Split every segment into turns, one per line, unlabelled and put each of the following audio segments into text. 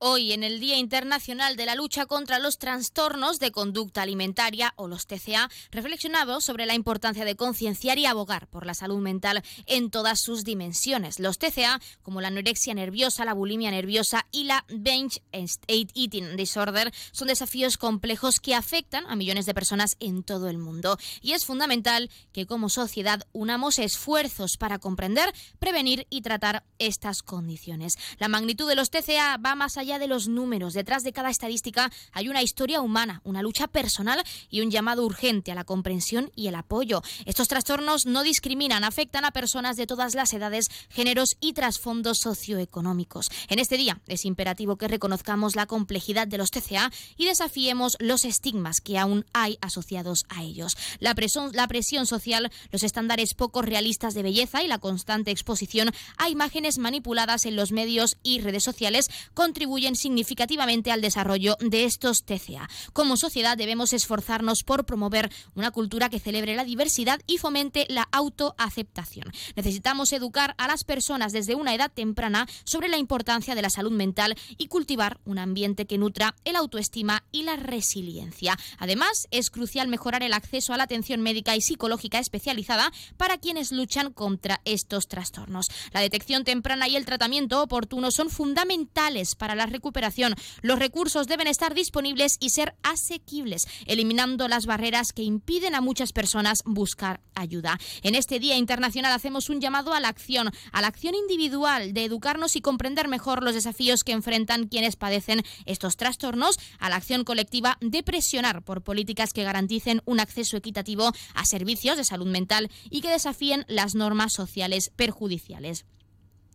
Hoy, en el Día Internacional de la Lucha contra los Trastornos de Conducta Alimentaria, o los TCA, reflexionamos sobre la importancia de concienciar y abogar por la salud mental en todas sus dimensiones. Los TCA, como la anorexia nerviosa, la bulimia nerviosa y la Binge Eating Disorder, son desafíos complejos que afectan a millones de personas en todo el mundo. Y es fundamental que como sociedad unamos esfuerzos para comprender, prevenir y tratar estas condiciones. La magnitud de los TCA va más allá de los números, detrás de cada estadística hay una historia humana, una lucha personal y un llamado urgente a la comprensión y el apoyo. Estos trastornos no discriminan, afectan a personas de todas las edades, géneros y trasfondos socioeconómicos. En este día es imperativo que reconozcamos la complejidad de los TCA y desafiemos los estigmas que aún hay asociados a ellos. La presión, la presión social, los estándares poco realistas de belleza y la constante exposición a imágenes manipuladas en los medios y redes sociales contribuyen significativamente al desarrollo de estos TCA. Como sociedad debemos esforzarnos por promover una cultura que celebre la diversidad y fomente la autoaceptación. Necesitamos educar a las personas desde una edad temprana sobre la importancia de la salud mental y cultivar un ambiente que nutra el autoestima y la resiliencia. Además, es crucial mejorar el acceso a la atención médica y psicológica especializada para quienes luchan contra estos trastornos. La detección temprana y el tratamiento oportuno son fundamentales para la recuperación. Los recursos deben estar disponibles y ser asequibles, eliminando las barreras que impiden a muchas personas buscar ayuda. En este Día Internacional hacemos un llamado a la acción, a la acción individual de educarnos y comprender mejor los desafíos que enfrentan quienes padecen estos trastornos, a la acción colectiva de presionar por políticas que garanticen un acceso equitativo a servicios de salud mental y que desafíen las normas sociales perjudiciales.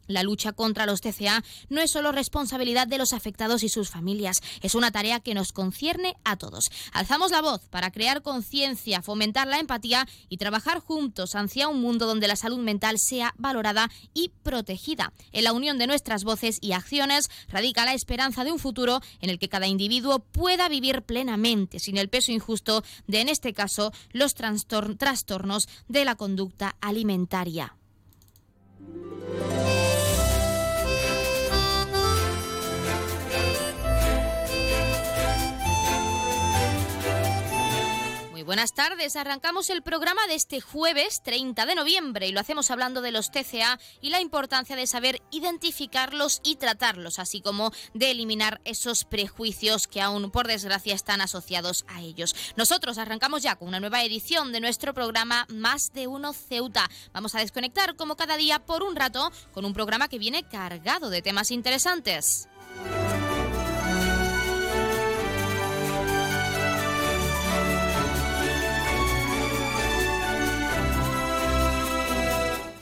La lucha contra los TCA no es solo responsabilidad de los afectados y sus familias, es una tarea que nos concierne a todos. Alzamos la voz para crear conciencia, fomentar la empatía y trabajar juntos hacia un mundo donde la salud mental sea valorada y protegida. En la unión de nuestras voces y acciones radica la esperanza de un futuro en el que cada individuo pueda vivir plenamente, sin el peso injusto de, en este caso, los trastornos de la conducta alimentaria. Música buenas tardes. Arrancamos el programa de este jueves 30 de noviembre y lo hacemos hablando de los TCA y la importancia de saber identificarlos y tratarlos, así como de eliminar esos prejuicios que aún por desgracia están asociados a ellos. Nosotros arrancamos ya con una nueva edición de nuestro programa Más de Uno Ceuta. Vamos a desconectar como cada día por un rato con un programa que viene cargado de temas interesantes.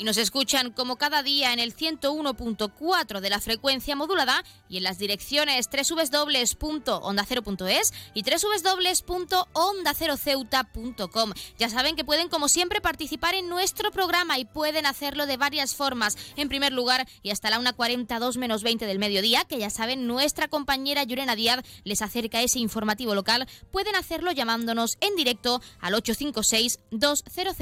Y nos escuchan como cada día en el 101.4 de la frecuencia modulada y en las direcciones www.ondacero.es y www.ondaceroceuta.com. Ya saben que pueden como siempre participar en nuestro programa y pueden hacerlo de varias formas. En primer lugar, y hasta la 1.42 menos 20 del mediodía, que ya saben, nuestra compañera Yurena Díaz les acerca ese informativo local, pueden hacerlo llamándonos en directo al 856 200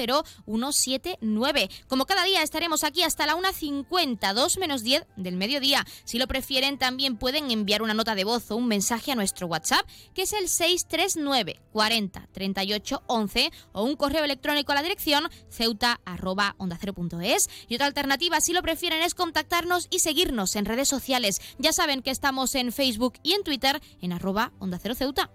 179. Como cada día estaremos aquí hasta la 1.50, 2 menos 10 del mediodía. Si lo prefieren, también pueden enviar una nota de voz o un mensaje a nuestro WhatsApp, que es el 639 40 38 11 o un correo electrónico a la dirección ceuta onda Y otra alternativa, si lo prefieren, es contactarnos y seguirnos en redes sociales. Ya saben que estamos en Facebook y en Twitter en arroba onda cero ceuta.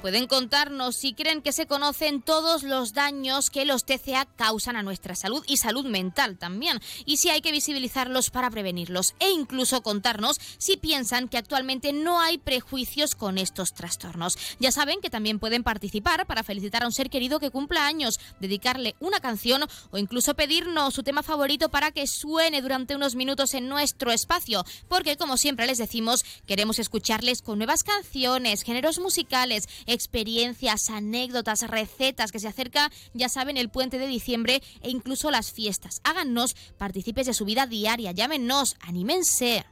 Pueden contarnos si creen que se conocen todos los daños que los TCA causan a nuestra salud y salud mental también, y si hay que visibilizarlos para prevenirlos, e incluso contarnos si piensan que actualmente no hay prejuicios con estos trastornos. Ya saben que también pueden participar para felicitar a un ser querido que cumpla años, dedicarle una canción o incluso pedirnos su tema favorito para que suene durante unos minutos en nuestro espacio, porque como siempre les decimos, queremos escucharles con nuevas canciones, géneros musicales, experiencias, anécdotas, recetas, que se acerca, ya saben, el puente de diciembre e incluso las fiestas. Háganos partícipes de su vida diaria, llámenos, anímense.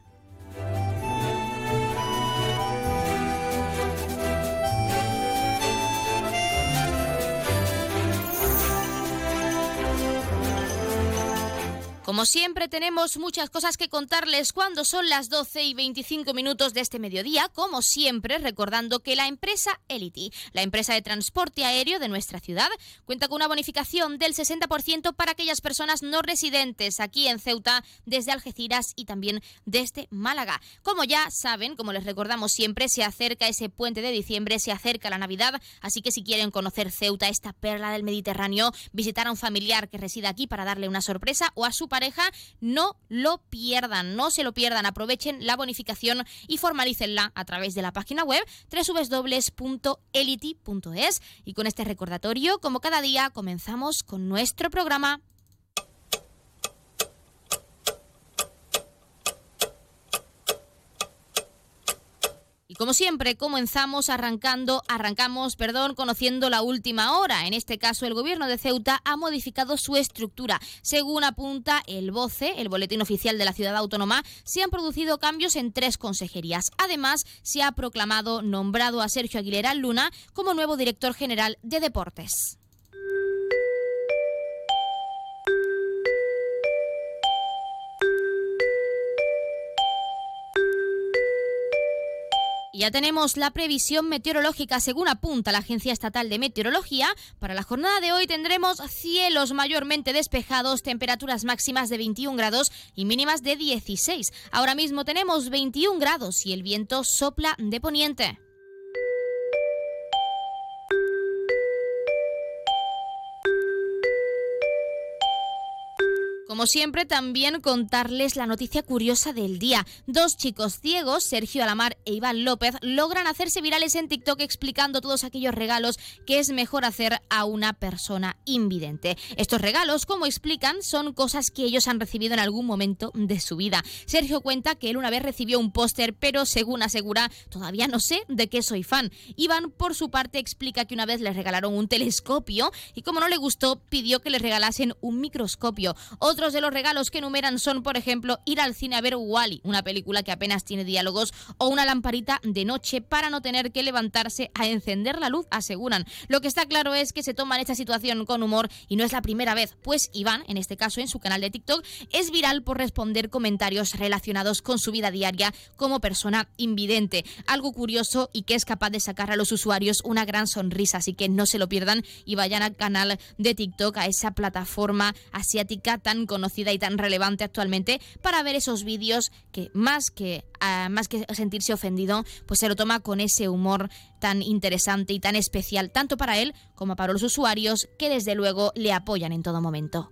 Como siempre tenemos muchas cosas que contarles cuando son las 12 y 25 minutos de este mediodía, como siempre recordando que la empresa Elity, la empresa de transporte aéreo de nuestra ciudad, cuenta con una bonificación del 60% para aquellas personas no residentes aquí en Ceuta, desde Algeciras y también desde Málaga. Como ya saben, como les recordamos siempre, se acerca ese puente de diciembre, se acerca la Navidad, así que si quieren conocer Ceuta, esta perla del Mediterráneo, visitar a un familiar que reside aquí para darle una sorpresa o a su pareja, no lo pierdan, no se lo pierdan, aprovechen la bonificación y formalícenla a través de la página web www.elity.es. Y con este recordatorio, como cada día, comenzamos con nuestro programa. Como siempre, comenzamos arrancando, arrancamos, perdón, conociendo la última hora. En este caso, el gobierno de Ceuta ha modificado su estructura. Según apunta el BOCE, el Boletín Oficial de la Ciudad Autónoma, se han producido cambios en tres consejerías. Además, se ha proclamado nombrado a Sergio Aguilera Luna como nuevo director general de Deportes. Ya tenemos la previsión meteorológica según apunta la Agencia Estatal de Meteorología. Para la jornada de hoy tendremos cielos mayormente despejados, temperaturas máximas de 21 grados y mínimas de 16. Ahora mismo tenemos 21 grados y el viento sopla de poniente. Como siempre, también contarles la noticia curiosa del día. Dos chicos ciegos, Sergio Alamar e Iván López, logran hacerse virales en TikTok explicando todos aquellos regalos que es mejor hacer a una persona invidente. Estos regalos, como explican, son cosas que ellos han recibido en algún momento de su vida. Sergio cuenta que él una vez recibió un póster, pero según asegura, todavía no sé de qué soy fan. Iván, por su parte, explica que una vez les regalaron un telescopio y como no le gustó, pidió que les regalasen un microscopio. Otros de los regalos que enumeran son, por ejemplo, ir al cine a ver Wally, una película que apenas tiene diálogos, o una lamparita de noche para no tener que levantarse a encender la luz, aseguran. Lo que está claro es que se toman esta situación con humor y no es la primera vez, pues Iván, en este caso en su canal de TikTok, es viral por responder comentarios relacionados con su vida diaria como persona invidente. Algo curioso y que es capaz de sacar a los usuarios una gran sonrisa, así que no se lo pierdan y vayan al canal de TikTok, a esa plataforma asiática tan conocida y tan relevante actualmente para ver esos vídeos que más que ah, más que sentirse ofendido, pues se lo toma con ese humor tan interesante y tan especial tanto para él como para los usuarios que desde luego le apoyan en todo momento.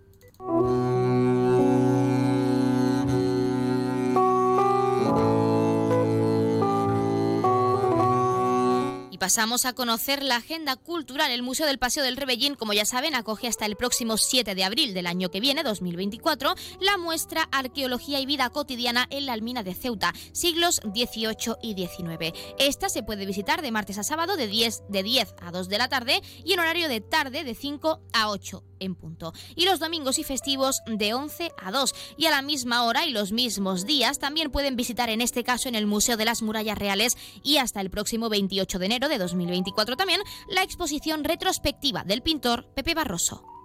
Pasamos a conocer la agenda cultural. El Museo del Paseo del Rebellín, como ya saben, acoge hasta el próximo 7 de abril del año que viene, 2024, la muestra Arqueología y Vida Cotidiana en la Almina de Ceuta, siglos XVIII y XIX. Esta se puede visitar de martes a sábado de 10, de 10 a 2 de la tarde y en horario de tarde de 5 a 8 en punto. Y los domingos y festivos de 11 a 2. Y a la misma hora y los mismos días también pueden visitar en este caso en el Museo de las Murallas Reales y hasta el próximo 28 de enero de 2024 también la exposición retrospectiva del pintor Pepe Barroso.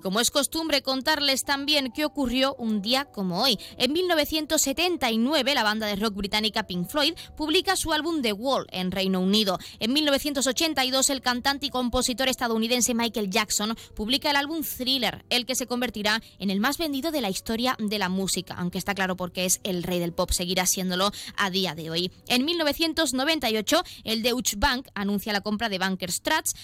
Como es costumbre contarles también qué ocurrió un día como hoy. En 1979, la banda de rock británica Pink Floyd publica su álbum The Wall en Reino Unido. En 1982, el cantante y compositor estadounidense Michael Jackson publica el álbum Thriller, el que se convertirá en el más vendido de la historia de la música, aunque está claro porque es el rey del pop, seguirá siéndolo a día de hoy. En 1998, el Deutsche Bank anuncia la compra de Bankers Trust,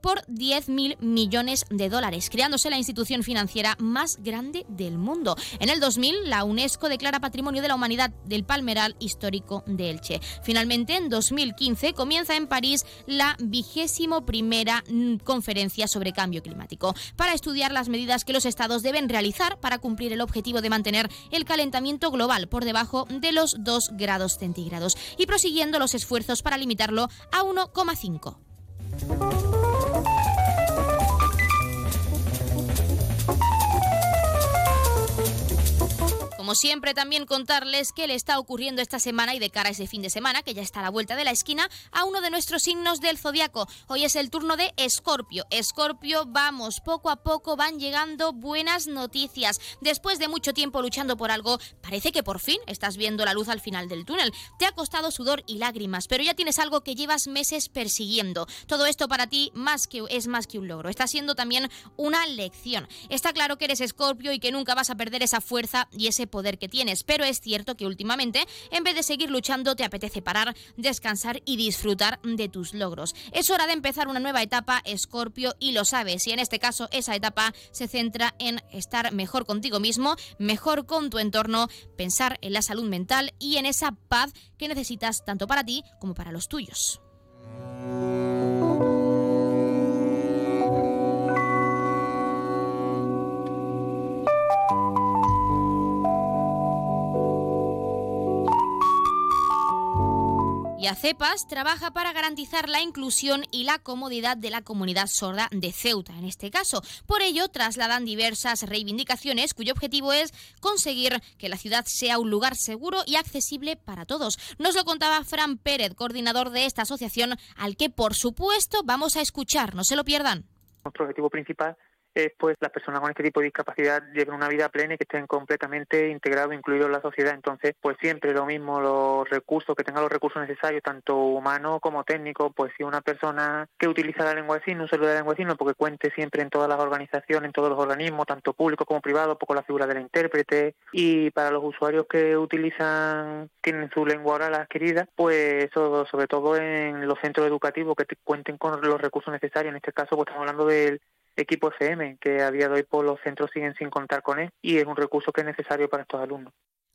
por 10.000 millones de dólares, la institución financiera más grande del mundo. En el 2000, la UNESCO declara Patrimonio de la Humanidad del Palmeral Histórico de Elche. Finalmente, en 2015, comienza en París la vigésimo primera mm, conferencia sobre cambio climático para estudiar las medidas que los estados deben realizar para cumplir el objetivo de mantener el calentamiento global por debajo de los 2 grados centígrados y prosiguiendo los esfuerzos para limitarlo a 1,5. Siempre, también contarles qué le está ocurriendo esta semana y de cara a ese fin de semana, que ya está a la vuelta de la esquina, a uno de nuestros signos del zodiaco. Hoy es el turno de Escorpio. Escorpio, vamos, poco a poco van llegando buenas noticias. Después de mucho tiempo luchando por algo, parece que por fin estás viendo la luz al final del túnel. Te ha costado sudor y lágrimas, pero ya tienes algo que llevas meses persiguiendo. Todo esto para ti más que, es más que un logro. Está siendo también una lección. Está claro que eres Escorpio y que nunca vas a perder esa fuerza y ese poder que tienes, pero es cierto que últimamente, en vez de seguir luchando, te apetece parar, descansar y disfrutar de tus logros. Es hora de empezar una nueva etapa, Escorpio, y lo sabes. Y en este caso, esa etapa se centra en estar mejor contigo mismo, mejor con tu entorno, pensar en la salud mental y en esa paz que necesitas tanto para ti como para los tuyos. Y ACEPAS trabaja para garantizar la inclusión y la comodidad de la comunidad sorda de Ceuta, en este caso. Por ello, trasladan diversas reivindicaciones cuyo objetivo es conseguir que la ciudad sea un lugar seguro y accesible para todos. Nos lo contaba Fran Pérez, coordinador de esta asociación, al que por supuesto vamos a escuchar, no se lo pierdan.
Nuestro objetivo principal es pues las personas con este tipo de discapacidad lleven una vida plena y que estén completamente integrados, incluidos en la sociedad. Entonces, pues siempre lo mismo, los recursos, que tengan los recursos necesarios, tanto humanos como técnicos, pues si una persona que utiliza la lengua de signos, un saludo de la lengua de signos, porque cuente siempre en todas las organizaciones, en todos los organismos, tanto públicos como privados, poco la figura del intérprete, y para los usuarios que utilizan, tienen su lengua oral adquirida, pues eso, sobre todo en los centros educativos que cuenten con los recursos necesarios, en este caso pues estamos hablando del equipo FM, que a día de hoy por los centros siguen sin contar con él y es un recurso que es necesario para estos alumnos.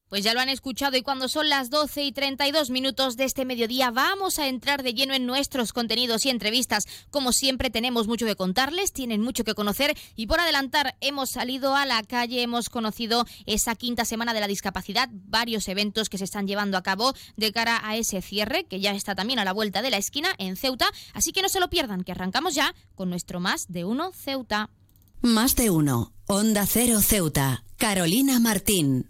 Pues ya lo han escuchado y cuando son las 12 y 32 minutos de este mediodía vamos a entrar de lleno en nuestros contenidos y entrevistas. Como siempre tenemos mucho que contarles, tienen mucho que conocer y por adelantar hemos salido a la calle, hemos conocido esa quinta semana de la discapacidad, varios eventos que se están llevando a cabo de cara a ese cierre que ya está también a la vuelta de la esquina en Ceuta, así que no se lo pierdan, que arrancamos ya con nuestro Más de Uno Ceuta.
Más de Uno, Onda Cero Ceuta, Carolina Martín.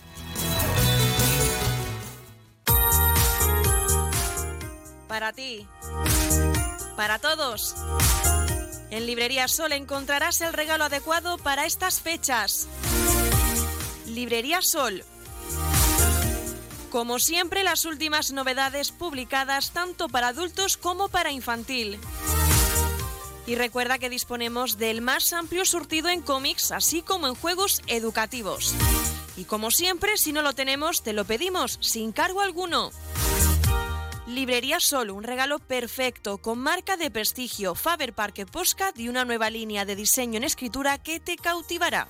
Para ti. Para todos. En Librería Sol encontrarás el regalo adecuado para estas fechas. Librería Sol. Como siempre, las últimas novedades publicadas tanto para adultos como para infantil. Y recuerda que disponemos del más amplio surtido en cómics, así como en juegos educativos. Y como siempre, si no lo tenemos, te lo pedimos sin cargo alguno. Librería Sol, un regalo perfecto con marca de prestigio Faber Parque Postcard y una nueva línea de diseño en escritura que te cautivará.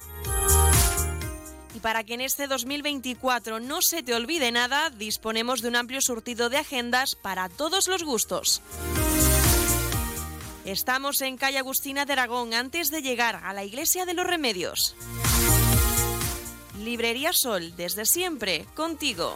Y para que en este 2024 no se te olvide nada, disponemos de un amplio surtido de agendas para todos los gustos. Estamos en calle Agustina de Aragón antes de llegar a la Iglesia de los Remedios. Librería Sol, desde siempre, contigo.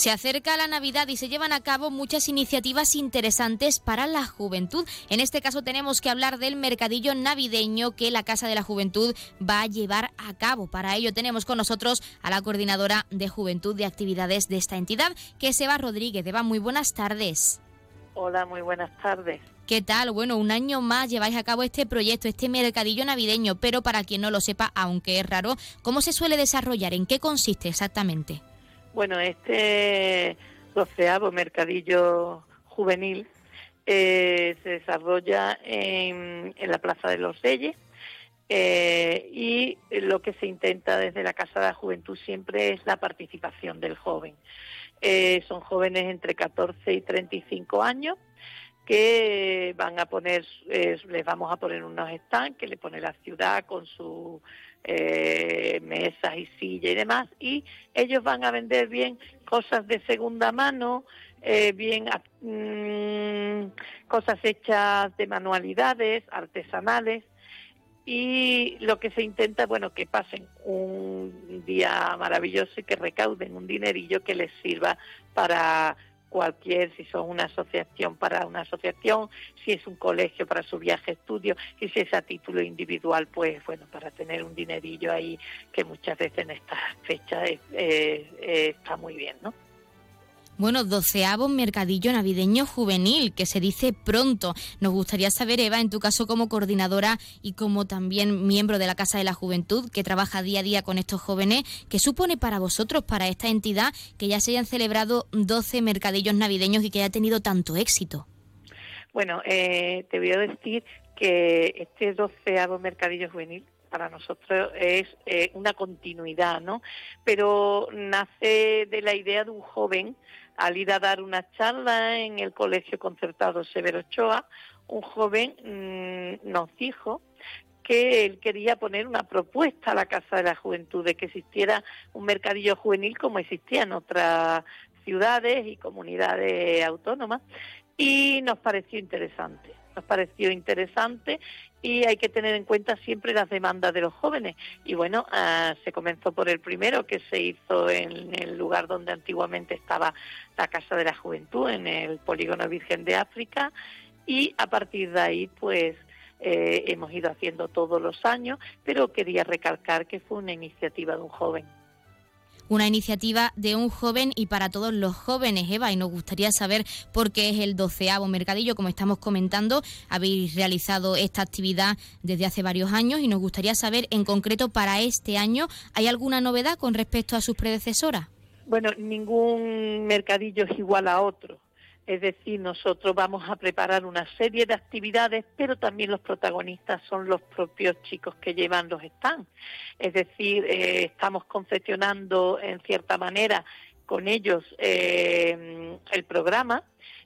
Se acerca la Navidad y se llevan a cabo muchas iniciativas interesantes para la juventud. En este caso tenemos que hablar del mercadillo navideño que la Casa de la Juventud va a llevar a cabo. Para ello tenemos con nosotros a la coordinadora de Juventud de Actividades de esta entidad, que es Eva Rodríguez. Eva, muy buenas tardes.
Hola, muy buenas tardes.
¿Qué tal? Bueno, un año más lleváis a cabo este proyecto, este mercadillo navideño, pero para quien no lo sepa, aunque es raro, ¿cómo se suele desarrollar? ¿En qué consiste exactamente?
Bueno, este doceavo mercadillo juvenil eh, se desarrolla en, la Plaza de los Reyes eh, y lo que se intenta desde la Casa de la Juventud siempre es la participación del joven. Eh, son jóvenes entre 14 y 35 años que van a poner, les vamos a poner unos stands que le pone la ciudad con su eh, mesas y sillas y demás, y ellos van a vender bien cosas de segunda mano, eh, bien mm, cosas hechas de manualidades, artesanales, y lo que se intenta, bueno, que pasen un día maravilloso y que recauden un dinerillo que les sirva para cualquier, si son una asociación para una asociación, si es un colegio para su viaje estudio y si es a título individual, pues bueno, para tener un dinerillo ahí que muchas veces en estas fechas está muy bien, ¿no?
Bueno, doceavo mercadillo navideño juvenil, que se dice pronto. Nos gustaría saber, Eva, en tu caso como coordinadora y como también miembro de la Casa de la Juventud, que trabaja día a día con estos jóvenes, ¿qué supone para vosotros, para esta entidad, que ya se hayan celebrado 12 mercadillos navideños y que haya tenido tanto éxito?
Bueno, eh, te voy a decir que este doceavo mercadillo juvenil para nosotros es eh, una continuidad, ¿no? Pero nace de la idea de un joven al ir a dar una charla en el Colegio Concertado Severo Ochoa, un joven mm, nos dijo que él quería poner una propuesta a la Casa de la Juventud de que existiera un mercadillo juvenil como existía en otras ciudades y comunidades autónomas y nos pareció interesante. Nos pareció interesante y hay que tener en cuenta siempre las demandas de los jóvenes. Y bueno, ah, se comenzó por el primero que se hizo en el lugar donde antiguamente estaba la Casa de la Juventud, en el Polígono Virgen de África, y a partir de ahí, pues eh, hemos ido haciendo todos los años, pero quería recalcar que fue una iniciativa de un joven
una iniciativa de un joven y para todos los jóvenes, Eva, y nos gustaría saber por qué es el doceavo mercadillo, como estamos comentando, habéis realizado esta actividad desde hace varios años y nos gustaría saber en concreto para este año, ¿hay alguna novedad con respecto a sus predecesoras?
Bueno, ningún mercadillo es igual a otro. Es decir, nosotros vamos a preparar una serie de actividades, pero también los protagonistas son los propios chicos que llevan los stands. Es decir, eh, estamos confeccionando en cierta manera con ellos eh, el programa.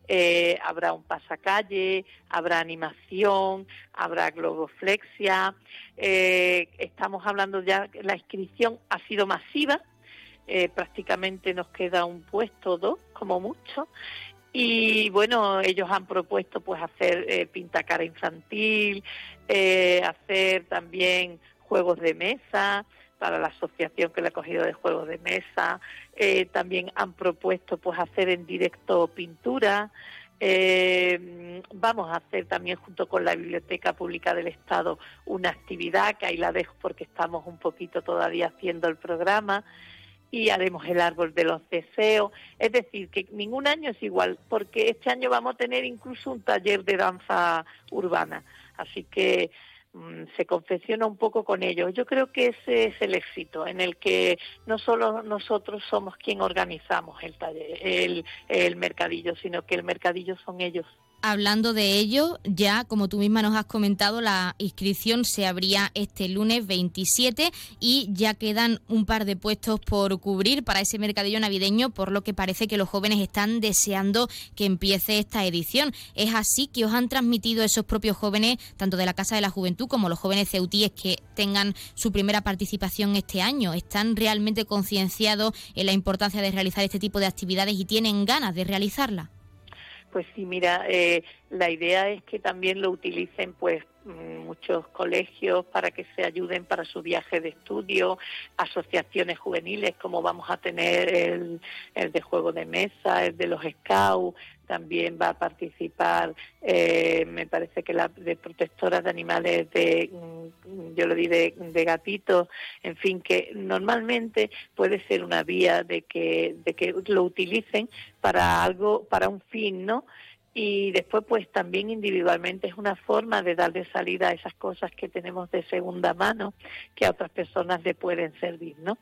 Eh, habrá un pasacalle, habrá animación, habrá globoflexia. estamos hablando ya, la inscripción ha sido masiva, prácticamente nos queda un puesto, dos como mucho, y bueno, ellos han propuesto pues hacer eh, pintacara infantil, eh, hacer también juegos de mesa para la asociación que le ha cogido de juegos de mesa. Eh, también han propuesto pues hacer en directo pintura. Eh, vamos a hacer también junto con la Biblioteca Pública del Estado una actividad que ahí la dejo porque estamos un poquito todavía haciendo el programa y haremos el árbol de los deseos. Es decir, que ningún año es igual, porque este año vamos a tener incluso un taller de danza urbana. Así que mm, se confecciona un poco con ellos. Yo creo que ese es el éxito, en el que no solo nosotros somos quien organizamos el taller, el, el mercadillo, sino que el mercadillo son ellos.
Hablando de ello, ya como tú misma nos has comentado, la inscripción se abría este lunes 27 y ya quedan un par de puestos por cubrir para ese mercadillo navideño, por lo que parece que los jóvenes están deseando que empiece esta edición. Es así que os han transmitido esos propios jóvenes, tanto de la Casa de la Juventud como los jóvenes ceutíes que tengan su primera participación este año. Están realmente concienciados en la importancia de realizar este tipo de actividades y tienen ganas de realizarla.
Pues sí, mira, eh, la idea es que también lo utilicen pues muchos colegios para que se ayuden para su viaje de estudio, asociaciones juveniles como vamos a tener el, el de juego de mesa, el de los scouts, también va a participar, eh, me parece que la de protectoras de animales, de, mm, yo lo di de, gatitos, en fin, que normalmente puede ser una vía de que, de que lo utilicen para algo, para un fin, ¿no? Y después pues también individualmente es una forma de darle salida a esas cosas que tenemos de segunda mano que a otras personas le pueden servir, ¿no?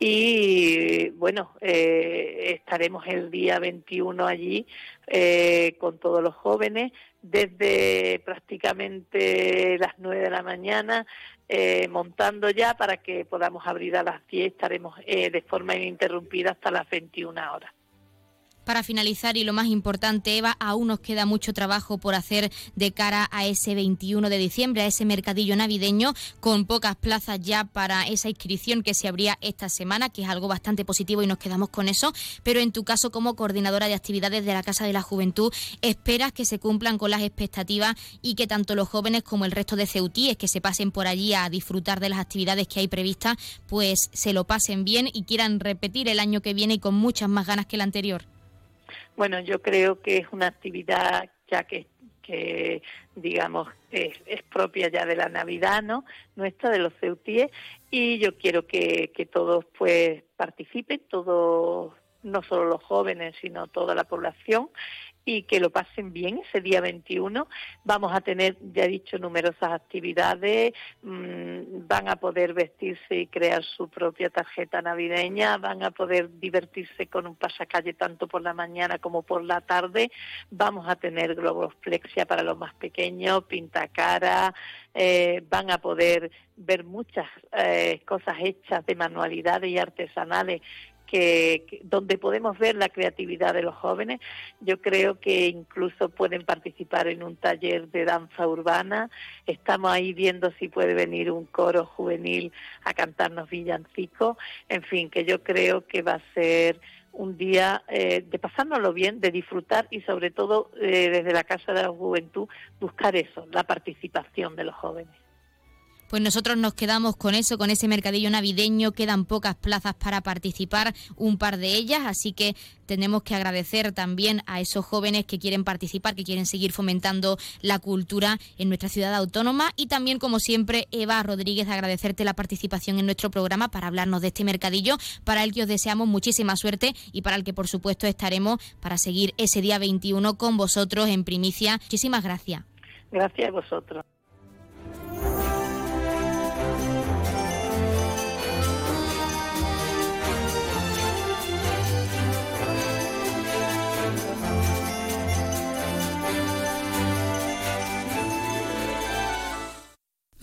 Y bueno, eh, estaremos el día 21 allí eh, con todos los jóvenes desde prácticamente las 9 de la mañana eh, montando ya para que podamos abrir a las 10, estaremos de forma ininterrumpida hasta las 21 horas.
Para finalizar y lo más importante, Eva, aún nos queda mucho trabajo por hacer de cara a ese 21 de diciembre, a ese mercadillo navideño, con pocas plazas ya para esa inscripción que se abría esta semana, que es algo bastante positivo y nos quedamos con eso. Pero en tu caso, como coordinadora de actividades de la Casa de la Juventud, ¿esperas que se cumplan con las expectativas y que tanto los jóvenes como el resto de ceutíes que se pasen por allí a disfrutar de las actividades que hay previstas, pues se lo pasen bien y quieran repetir el año que viene y con muchas más ganas que el anterior?
Bueno, yo creo que es una actividad ya que, que digamos, es, propia ya de la Navidad, ¿no? Nuestra, de los ceutíes, y yo quiero que, que todos pues participen, todos, no solo los jóvenes, sino toda la población, y que lo pasen bien ese día 21. Vamos a tener, ya he dicho, numerosas actividades, mm, van a poder vestirse y crear su propia tarjeta navideña, van a poder divertirse con un pasacalle tanto por la mañana como por la tarde, vamos a tener globoflexia para los más pequeños, pintacara, eh, van a poder ver muchas eh, cosas hechas de manualidades y artesanales que, donde podemos ver la creatividad de los jóvenes. Yo creo que incluso pueden participar en un taller de danza urbana. Estamos ahí viendo si puede venir un coro juvenil a cantarnos villancicos. En fin, que yo creo que va a ser un día eh, de pasárnoslo bien, de disfrutar y sobre todo eh, desde la Casa de la Juventud buscar eso, la participación de los jóvenes.
Pues nosotros nos quedamos con eso, con ese mercadillo navideño. Quedan pocas plazas para participar, un par de ellas, así que tenemos que agradecer también a esos jóvenes que quieren participar, que quieren seguir fomentando la cultura en nuestra ciudad autónoma. Y también, como siempre, Eva Rodríguez, agradecerte la participación en nuestro programa para hablarnos de este mercadillo, para el que os deseamos muchísima suerte y para el que, por supuesto, estaremos para seguir ese día 21 con vosotros en primicia. Muchísimas gracias.
Gracias a vosotros.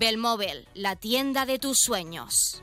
Belmóvil, la tienda de tus sueños.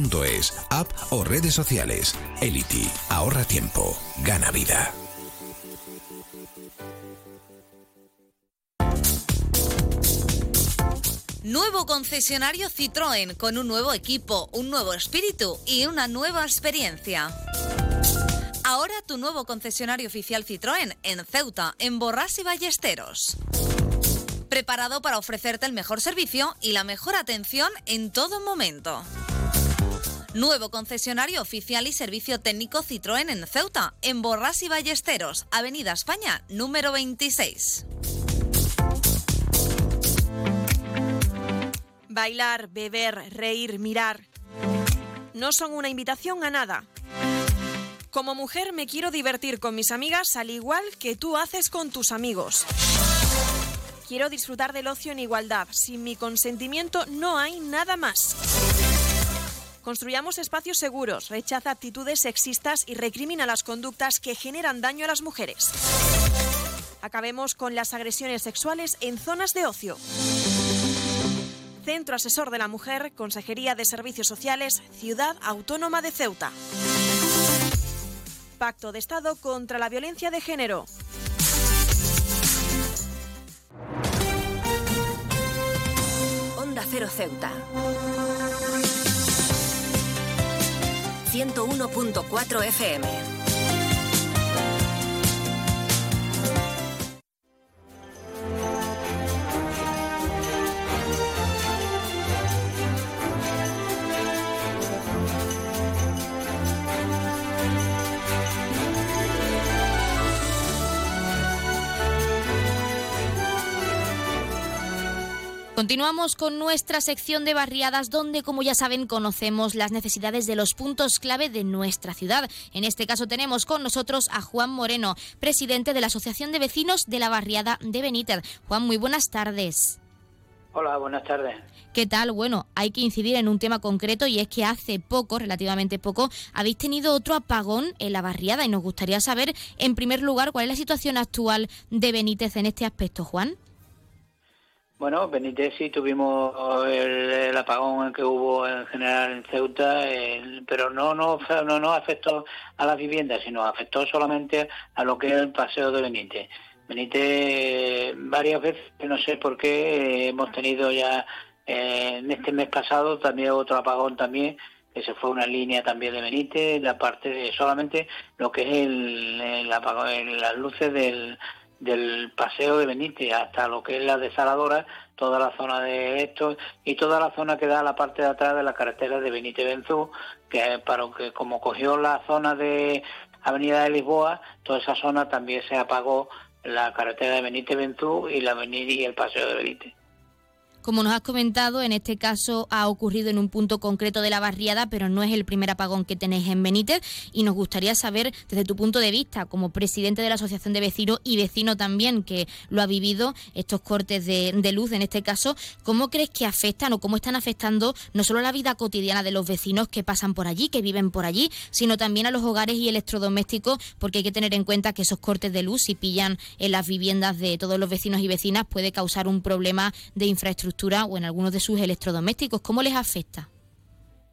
es, app o redes sociales. Elity. Ahorra tiempo. Gana vida.
Nuevo concesionario Citroën con un nuevo equipo, un nuevo espíritu y una nueva experiencia. Ahora tu nuevo concesionario oficial Citroën en Ceuta, en Borras y Ballesteros. Preparado para ofrecerte el mejor servicio y la mejor atención en todo momento. Nuevo concesionario oficial y servicio técnico Citroën en Ceuta, en Borras y Ballesteros, Avenida España, número 26.
Bailar, beber, reír, mirar. No son una invitación a nada. Como mujer me quiero divertir con mis amigas al igual que tú haces con tus amigos. Quiero disfrutar del ocio en igualdad. Sin mi consentimiento no hay nada más. Construyamos espacios seguros, rechaza actitudes sexistas y recrimina las conductas que generan daño a las mujeres. Acabemos con las agresiones sexuales en zonas de ocio. Centro Asesor de la Mujer, Consejería de Servicios Sociales, Ciudad Autónoma de Ceuta. Pacto de Estado contra la Violencia de Género.
Onda Cero Ceuta. 101.4 FM.
Continuamos con nuestra sección de barriadas donde, como ya saben, conocemos las necesidades de los puntos clave de nuestra ciudad. En este caso tenemos con nosotros a Juan Moreno, presidente de la Asociación de Vecinos de la Barriada de Benítez. Juan, muy buenas tardes.
Hola, buenas tardes.
¿Qué tal? Bueno, hay que incidir en un tema concreto y es que hace poco, relativamente poco, habéis tenido otro apagón en la barriada y nos gustaría saber, en primer lugar, cuál es la situación actual de Benítez en este aspecto, Juan.
Bueno, Benítez sí tuvimos el, apagón que hubo en general en Ceuta, pero no, no, no, no afectó a las viviendas, sino afectó solamente a lo que es el paseo de Benítez. Benítez varias veces, no sé por qué, hemos tenido ya eh, en este mes pasado también otro apagón también, que se fue una línea también de Benítez, la parte de solamente lo que es el, el apagón, las luces del del paseo de Benítez hasta lo que es la desaladora, toda la zona de esto y toda la zona que da a la parte de atrás de la carretera de Benítez Benzú, que para que como cogió la zona de Avenida de Lisboa, toda esa zona también se apagó la carretera de Benítez Benzú y la avenida y el paseo de Benítez.
Como nos has comentado, en este caso ha ocurrido en un punto concreto de la barriada, pero no es el primer apagón que tenéis en Benítez. Y nos gustaría saber desde tu punto de vista, como presidente de la Asociación de Vecinos y vecino también que lo ha vivido, estos cortes de, luz en este caso, ¿cómo crees que afectan o cómo están afectando no solo la vida cotidiana de los vecinos que pasan por allí, que viven por allí, sino también a los hogares y electrodomésticos, porque hay que tener en cuenta que esos cortes de luz, si pillan en las viviendas de todos los vecinos y vecinas, puede causar un problema de o en algunos de sus electrodomésticos. ¿Cómo les afecta?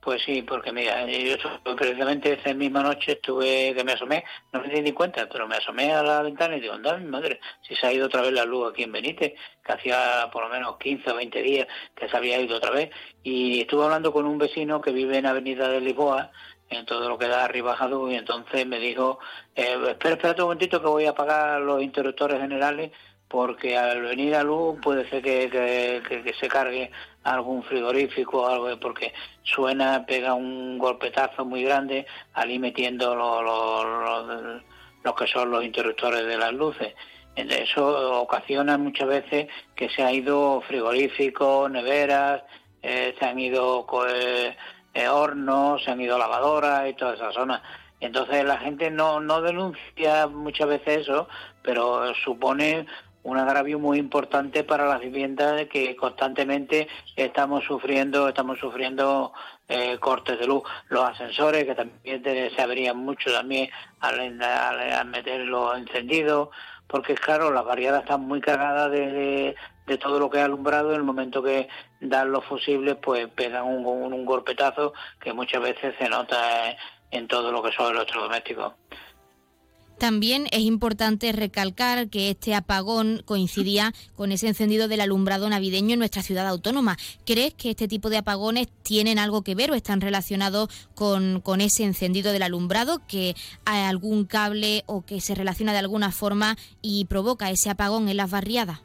Pues sí, porque mira, yo precisamente esa misma noche estuve, que me asomé, no me di ni cuenta, pero me asomé a la ventana y digo, anda, mi madre, si se ha ido otra vez la luz aquí en Benítez, que hacía por lo menos 15 o 20 días que se había ido otra vez, y estuve hablando con un vecino que vive en Avenida de Lisboa, en todo lo que da arriba y entonces me dijo, eh, espera, espera un momentito que voy a apagar los interruptores generales porque al venir a luz puede ser que, que, se cargue algún frigorífico o algo, porque suena, pega un golpetazo muy grande ahí metiendo los lo, que son los interruptores de las luces. Eso ocasiona muchas veces que se han ido frigoríficos, neveras, eh, se han ido eh, eh, hornos, se han ido lavadoras y toda esa zona. Entonces la gente no, no denuncia muchas veces eso, pero supone un agravio muy importante para las viviendas que constantemente estamos sufriendo, estamos sufriendo eh, cortes de luz. Los ascensores que también se abrían mucho también al, al, meterlos encendidos, porque claro, las barriadas están muy cargadas de, de, todo lo que ha alumbrado, en el momento que dan los fusibles, pues pegan un, un, golpetazo que muchas veces se nota en todo lo que son los electrodomésticos.
También es importante recalcar que este apagón coincidía con ese encendido del alumbrado navideño en nuestra ciudad autónoma. ¿Crees que este tipo de apagones tienen algo que ver o están relacionados con, con ese encendido del alumbrado, que hay algún cable o que se relaciona de alguna forma y provoca ese apagón en las barriadas?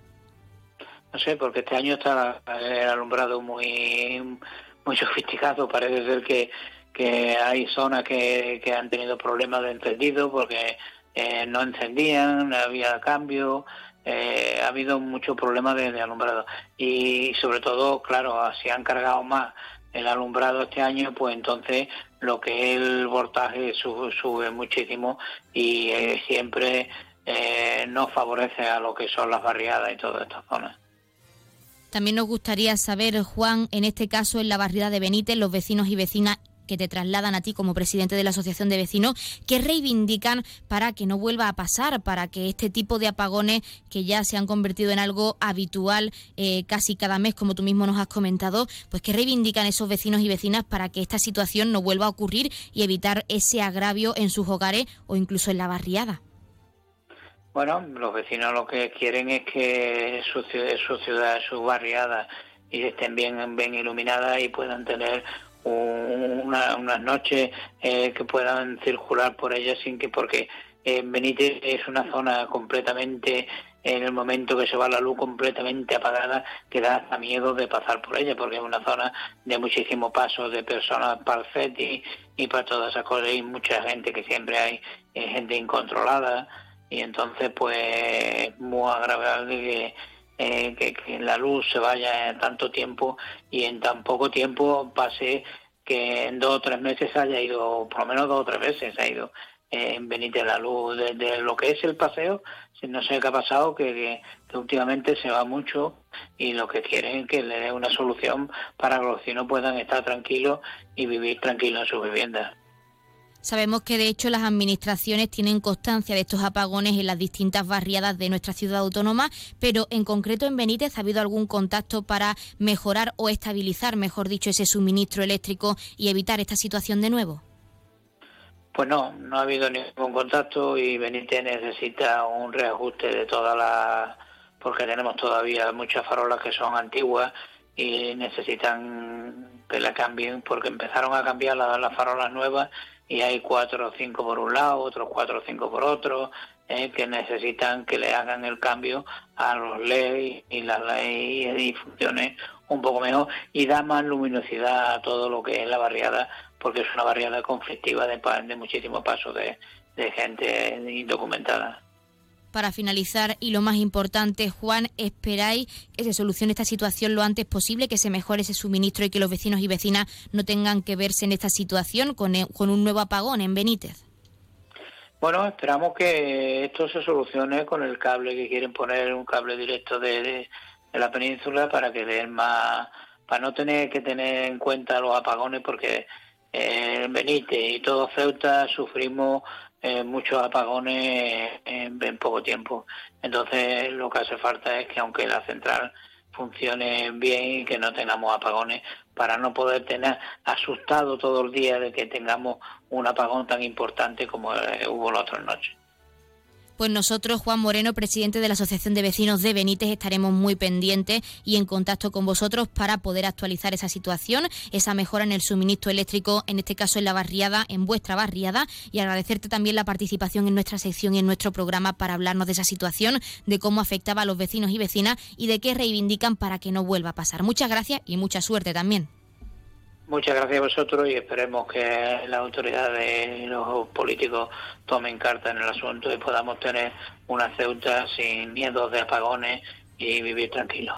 No sé, porque este año está el alumbrado muy, muy sofisticado. Parece ser que, que hay zonas que, que han tenido problemas de encendido porque eh, no encendían, no había cambio, eh, ha habido muchos problemas de, alumbrado. Y sobre todo, claro, si han cargado más el alumbrado este año, pues entonces lo que es el voltaje sube, muchísimo y eh, siempre no favorece a lo que son las barriadas y todas estas zonas.
También nos gustaría saber, Juan, en este caso en la barriada de Benítez, los vecinos y vecinas que te trasladan a ti como presidente de la Asociación de Vecinos, que reivindican para que no vuelva a pasar, para que este tipo de apagones que ya se han convertido en algo habitual eh, casi cada mes, como tú mismo nos has comentado, pues que reivindican esos vecinos y vecinas para que esta situación no vuelva a ocurrir y evitar ese agravio en sus hogares o incluso en la barriada.
Bueno, los vecinos lo que quieren es que su, su ciudad, su barriada, estén bien, bien iluminadas y puedan tener una, unas noches eh, que puedan circular por ella sin que porque eh, es una zona completamente en el momento que se va la luz completamente apagada que da hasta miedo de pasar por ella porque es una zona de muchísimo paso de personas para el FET y, para todas esas cosas y mucha gente que siempre hay eh, gente incontrolada. Y entonces pues es muy agradable que eh, que, la luz se vaya tanto tiempo y en tan poco tiempo pase que en dos o tres meses haya ido, por lo menos dos o tres veces ha ido eh, en Benítez la luz desde lo que es el paseo, no sé qué ha pasado, que, que, últimamente se va mucho y lo que quieren es que le dé una solución para que los vecinos puedan estar tranquilos y vivir tranquilos en sus viviendas.
Sabemos que de hecho las administraciones tienen constancia de estos apagones en las distintas barriadas de nuestra ciudad autónoma, pero en concreto en Benítez ha habido algún contacto para mejorar o estabilizar, mejor dicho, ese suministro eléctrico y evitar esta situación de nuevo.
Pues no, no ha habido ningún contacto y Benítez necesita un reajuste de todas las, porque tenemos todavía muchas farolas que son antiguas y necesitan que la cambien porque empezaron a cambiar las, las farolas nuevas y hay cuatro o cinco por un lado, otros cuatro o cinco por otro, eh, que necesitan que le hagan el cambio a los LED y la ley y funcione un poco mejor y da más luminosidad a todo lo que es la barriada porque es una barriada conflictiva de, de muchísimos pasos de gente indocumentada.
Para finalizar, y lo más importante, Juan, ¿esperáis que se solucione esta situación lo antes posible, que se mejore ese suministro y que los vecinos y vecinas no tengan que verse en esta situación con, e, con un nuevo apagón en Benítez?
Bueno, esperamos que esto se solucione con el cable que quieren poner, un cable directo de, la península para que den más, para no tener que tener en cuenta los apagones, porque en Benítez y todo Ceuta sufrimos eh, muchos apagones en, poco tiempo. Entonces lo que hace falta es que aunque la central funcione bien y que no tengamos apagones para no poder tener asustado todo el día de que tengamos un apagón tan importante como eh, hubo la otra noche.
Pues nosotros, Juan Moreno, presidente de la Asociación de Vecinos de Benítez, estaremos muy pendientes y en contacto con vosotros para poder actualizar esa situación, esa mejora en el suministro eléctrico, en este caso en la barriada, en vuestra barriada, y agradecerte también la participación en nuestra sección y en nuestro programa para hablarnos de esa situación, de cómo afectaba a los vecinos y vecinas y de qué reivindican para que no vuelva a pasar. Muchas gracias y mucha suerte también.
Muchas gracias a vosotros y esperemos que las autoridades y los políticos tomen carta en el asunto y podamos tener una Ceuta sin miedos de apagones y vivir tranquilos.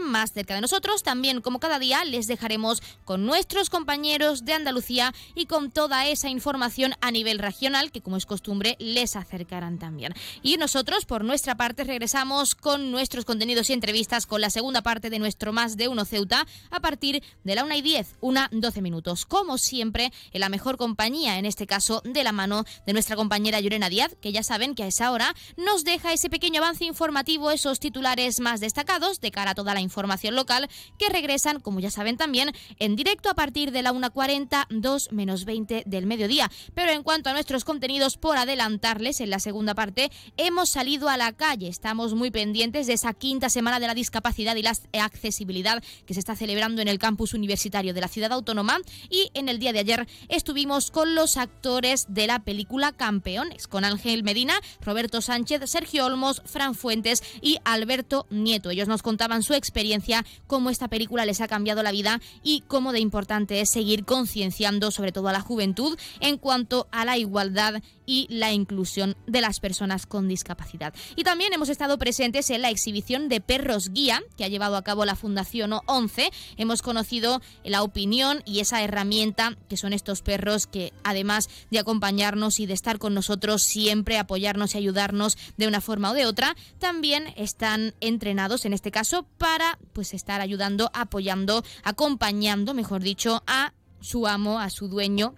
más cerca de nosotros. También, como cada día, les dejaremos con nuestros compañeros de Andalucía y con toda esa información a nivel regional que, como es costumbre, les acercarán también. Y nosotros, por nuestra parte, regresamos con nuestros contenidos y entrevistas con la segunda parte de nuestro Más de Uno Ceuta a partir de la 1 y 10, una 12 minutos. Como siempre, en la mejor compañía, en este caso, de la mano de nuestra compañera Llorena Díaz, que ya saben que a esa hora nos deja ese pequeño avance informativo, esos titulares más destacados de cara a toda la información información local que regresan, como ya saben también, en directo a partir de la 1.40, 2 menos 20 del mediodía. Pero en cuanto a nuestros contenidos, por adelantarles, en la segunda parte hemos salido a la calle. Estamos muy pendientes de esa quinta semana de la discapacidad y la accesibilidad que se está celebrando en el campus universitario de la ciudad autónoma. Y en el día de ayer estuvimos con los actores de la película Campeones, con Ángel Medina, Roberto Sánchez, Sergio Olmos, Fran Fuentes y Alberto Nieto. Ellos nos contaban su experiencia experiencia, cómo esta película les ha cambiado la vida y cómo de importante es seguir concienciando sobre todo a la juventud en cuanto a la igualdad y la inclusión de las personas con discapacidad. Y también hemos estado presentes en la exhibición de perros guía que ha llevado a cabo la Fundación 11. Hemos conocido la opinión y esa herramienta que son estos perros que además de acompañarnos y de estar con nosotros siempre, apoyarnos y ayudarnos de una forma o de otra, también están entrenados en este caso para pues estar ayudando, apoyando, acompañando, mejor dicho, a su amo, a su dueño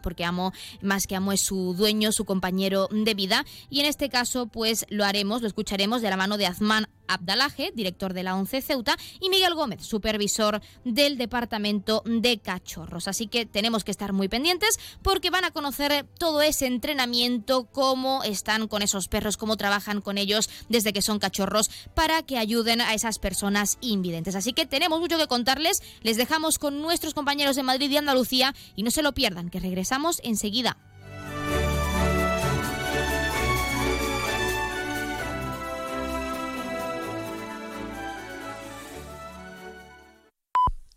porque amo más que amo es su dueño, su compañero de vida. Y en este caso pues lo haremos, lo escucharemos de la mano de Azman Abdalaje, director de la ONCE Ceuta, y Miguel Gómez, supervisor del Departamento de Cachorros. Así que tenemos que estar muy pendientes porque van a conocer todo ese entrenamiento, cómo están con esos perros, cómo trabajan con ellos desde que son cachorros para que ayuden a esas personas invidentes. Así que tenemos mucho que contarles. Les dejamos con nuestros compañeros de Madrid y Andalucía y no se lo pierdan, que regresamos enseguida.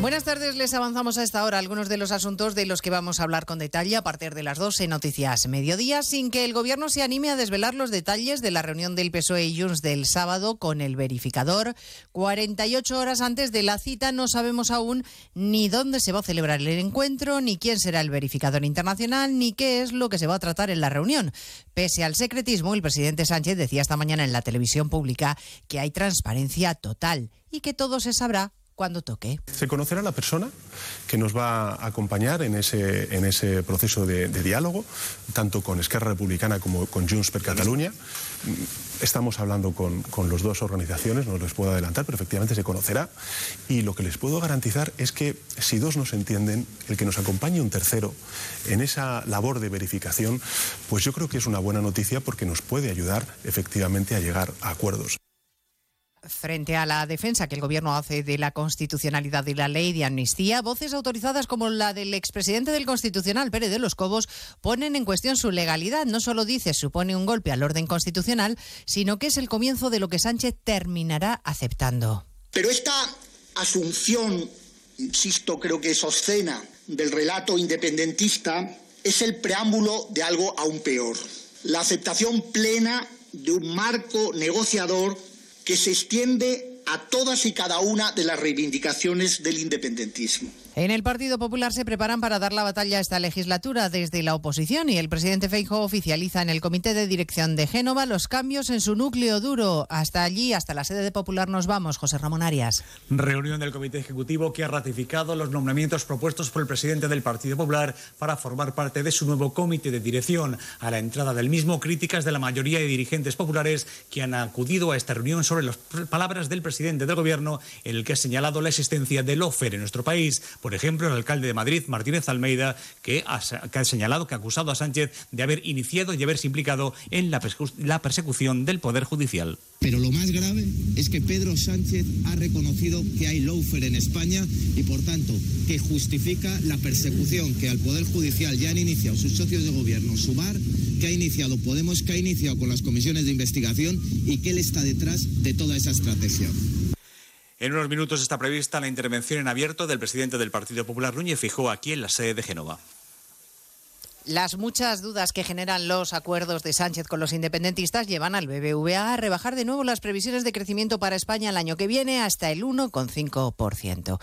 Buenas tardes, les avanzamos a esta hora algunos de los asuntos de los que vamos a hablar con detalle a partir de las 12 Noticias Mediodía, sin que el Gobierno se anime a desvelar los detalles de la reunión del PSOE y Junts del sábado con el verificador. 48 horas antes de la cita no sabemos aún ni dónde se va a celebrar el encuentro, ni quién será el verificador internacional, ni qué es lo que se va a tratar en la reunión. Pese al secretismo, el presidente Sánchez decía esta mañana en la televisión pública que hay transparencia total y que todo se sabrá cuando toque.
Se conocerá la persona que nos va a acompañar en ese, en ese proceso de, diálogo, tanto con Esquerra Republicana como con Junts per Catalunya. Estamos hablando con, con las dos organizaciones, no les puedo adelantar, pero efectivamente se conocerá. Y lo que les puedo garantizar es que si dos nos entienden, el que nos acompañe un tercero en esa labor de verificación, pues yo creo que es una buena noticia porque nos puede ayudar efectivamente a llegar a acuerdos.
Frente a la defensa que el Gobierno hace de la constitucionalidad y la ley de amnistía, voces autorizadas como la del expresidente del Constitucional, Pérez de los Cobos, ponen en cuestión su legalidad. No solo dice supone un golpe al orden constitucional, sino que es el comienzo de lo que Sánchez terminará aceptando.
Pero esta asunción, insisto, creo que es obscena, del relato independentista, es el preámbulo de algo aún peor. La aceptación plena de un marco negociador que se extiende a todas y cada una de las reivindicaciones del independentismo.
En el Partido Popular se preparan para dar la batalla a esta legislatura desde la oposición y el presidente Feijóo oficializa en el Comité de Dirección de Génova los cambios en su núcleo duro. Hasta allí, hasta la sede de Popular nos vamos, José Ramón Arias.
Reunión del Comité Ejecutivo que ha ratificado los nombramientos propuestos por el presidente del Partido Popular para formar parte de su nuevo comité de dirección. A la entrada del mismo, críticas de la mayoría de dirigentes populares que han acudido a esta reunión sobre las palabras del presidente del Gobierno en el que ha señalado la existencia del OFER en nuestro país. Por ejemplo, el alcalde de Madrid, Martínez Almeida, que ha, señalado, que ha acusado a Sánchez de haber iniciado y haberse implicado en la, la persecución del Poder Judicial.
Pero lo más grave es que Pedro Sánchez ha reconocido que hay lawfare en España y, por tanto, que justifica la persecución que al Poder Judicial ya han iniciado sus socios de gobierno, Subar, que ha iniciado Podemos, que ha iniciado con las comisiones de investigación y que él está detrás de toda esa estrategia.
En unos minutos está prevista la intervención en abierto del presidente del Partido Popular, Núñez Fijó, aquí en la sede de Génova.
Las muchas dudas que generan los acuerdos de Sánchez con los independentistas llevan al BBVA a rebajar de nuevo las previsiones de crecimiento para España el año que viene hasta el 1,5%.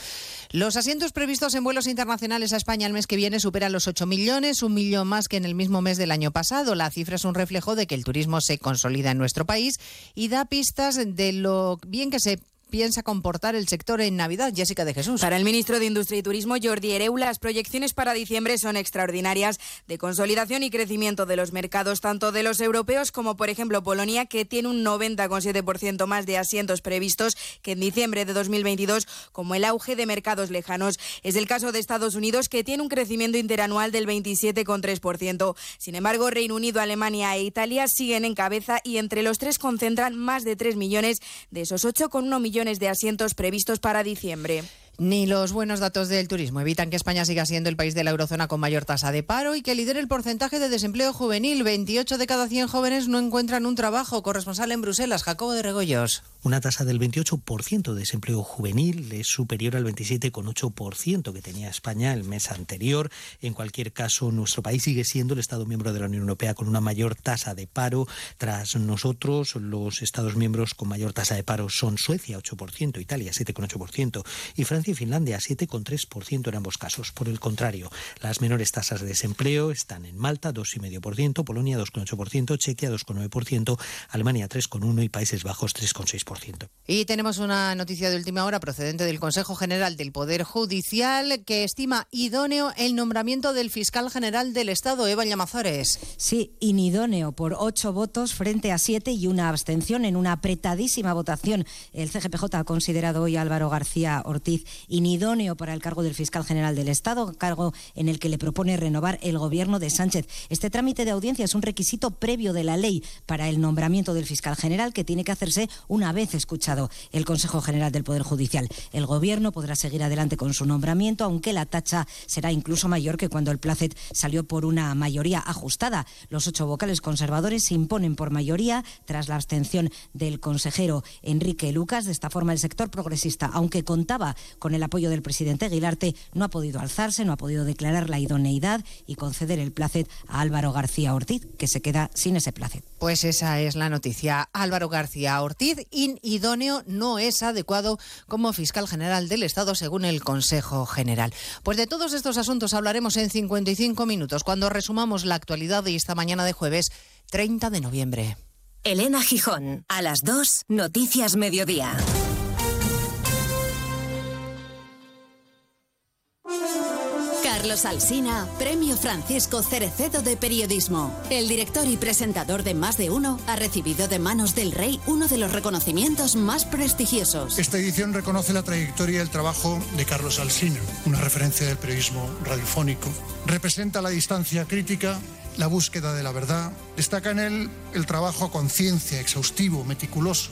Los asientos previstos en vuelos internacionales a España el mes que viene superan los 8 millones, un millón más que en el mismo mes del año pasado. La cifra es un reflejo de que el turismo se consolida en nuestro país y da pistas de lo bien que se piensa comportar el sector en Navidad? Jessica de Jesús.
Para el ministro de Industria y Turismo, Jordi Ereu, las proyecciones para diciembre son extraordinarias de consolidación y crecimiento de los mercados, tanto de los europeos como, por ejemplo, Polonia, que tiene un 90,7% más de asientos previstos que en diciembre de 2022, como el auge de mercados lejanos. Es el caso de Estados Unidos, que tiene un crecimiento interanual del 27,3%. Sin embargo, Reino Unido, Alemania e Italia siguen en cabeza y entre los tres concentran más de 3 millones de esos 8,1 millones de asientos previstos para diciembre.
Ni los buenos datos del turismo evitan que España siga siendo el país de la eurozona con mayor tasa de paro y que lidere el porcentaje de desempleo juvenil. 28 de cada 100 jóvenes no encuentran un trabajo. Corresponsal en Bruselas, Jacobo de Regoyos.
Una tasa del 28% de desempleo juvenil es superior al 27,8% que tenía España el mes anterior. En cualquier caso, nuestro país sigue siendo el Estado miembro de la Unión Europea con una mayor tasa de paro. Tras nosotros, los Estados miembros con mayor tasa de paro son Suecia, 8%, Italia, 7,8% y Francia y Finlandia, 7,3% en ambos casos. Por el contrario, las menores tasas de desempleo están en Malta, 2,5%, Polonia, 2,8%, Chequia, 2,9%, Alemania, 3,1% y Países Bajos, 3,6%.
Y tenemos una noticia de última hora procedente del Consejo General del Poder Judicial que estima idóneo el nombramiento del fiscal general del Estado, Eva Llamazares.
Sí, inidóneo por ocho votos frente a siete y una abstención en una apretadísima votación. El CGPJ ha considerado hoy a Álvaro García Ortiz inidóneo para el cargo del fiscal general del Estado, cargo en el que le propone renovar el gobierno de Sánchez. Este trámite de audiencia es un requisito previo de la ley para el nombramiento del fiscal general que tiene que hacerse una vez vez escuchado el Consejo General del Poder Judicial. El Gobierno podrá seguir adelante con su nombramiento, aunque la tacha será incluso mayor que cuando el Placet salió por una mayoría ajustada. Los ocho vocales conservadores se imponen por mayoría tras la abstención del consejero Enrique Lucas. De esta forma, el sector progresista, aunque contaba con el apoyo del presidente Aguilarte, no ha podido alzarse, no ha podido declarar la idoneidad y conceder el placet a Álvaro García Ortiz, que se queda sin ese placet.
Pues esa es la noticia. Álvaro García Ortiz, inidóneo, no es adecuado como fiscal general del Estado, según el Consejo General. Pues de todos estos asuntos hablaremos en 55 minutos, cuando resumamos la actualidad de esta mañana de jueves 30 de noviembre.
Elena Gijón, a las 2, Noticias Mediodía.
Carlos Alsina, Premio Francisco Cerecedo de Periodismo. El director y presentador de Más de Uno ha recibido de manos del rey uno de los reconocimientos más prestigiosos.
Esta edición reconoce la trayectoria y el trabajo de Carlos Alsina, una referencia del periodismo radiofónico. Representa la distancia crítica la búsqueda de la verdad. Destaca en él el trabajo a conciencia, exhaustivo, meticuloso,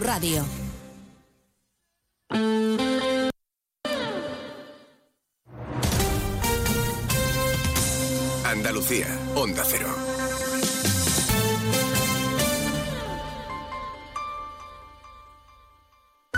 radio.
Andalucía, Onda Cero.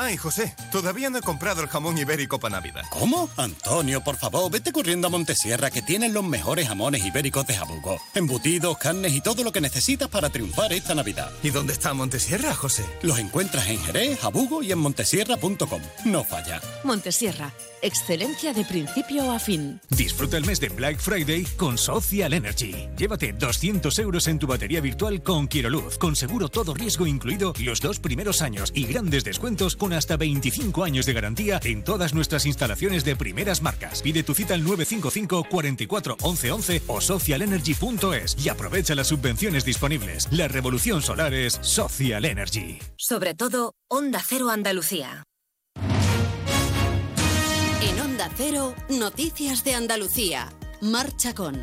Ay, José, todavía no he comprado el jamón ibérico para Navidad.
¿Cómo? Antonio, por favor, vete corriendo a Montesierra que tienen los mejores jamones ibéricos de Jabugo. Embutidos, carnes y todo lo que necesitas para triunfar esta Navidad.
¿Y dónde está Montesierra, José?
Los encuentras en Jerez, Jabugo y en montesierra.com. No falla.
Montesierra, excelencia de principio a fin.
Disfruta el mes de Black Friday con Social Energy. Llévate 200 euros en tu batería virtual con Quiroluz, con seguro todo riesgo incluido los dos primeros años y grandes descuentos con hasta 25 años de garantía en todas nuestras instalaciones de primeras marcas. Pide tu cita al 955 44 11 11 o socialenergy.es y aprovecha las subvenciones disponibles. La revolución solar es Social Energy.
Sobre todo, Onda Cero Andalucía.
En Onda Cero, Noticias de Andalucía. Marcha con.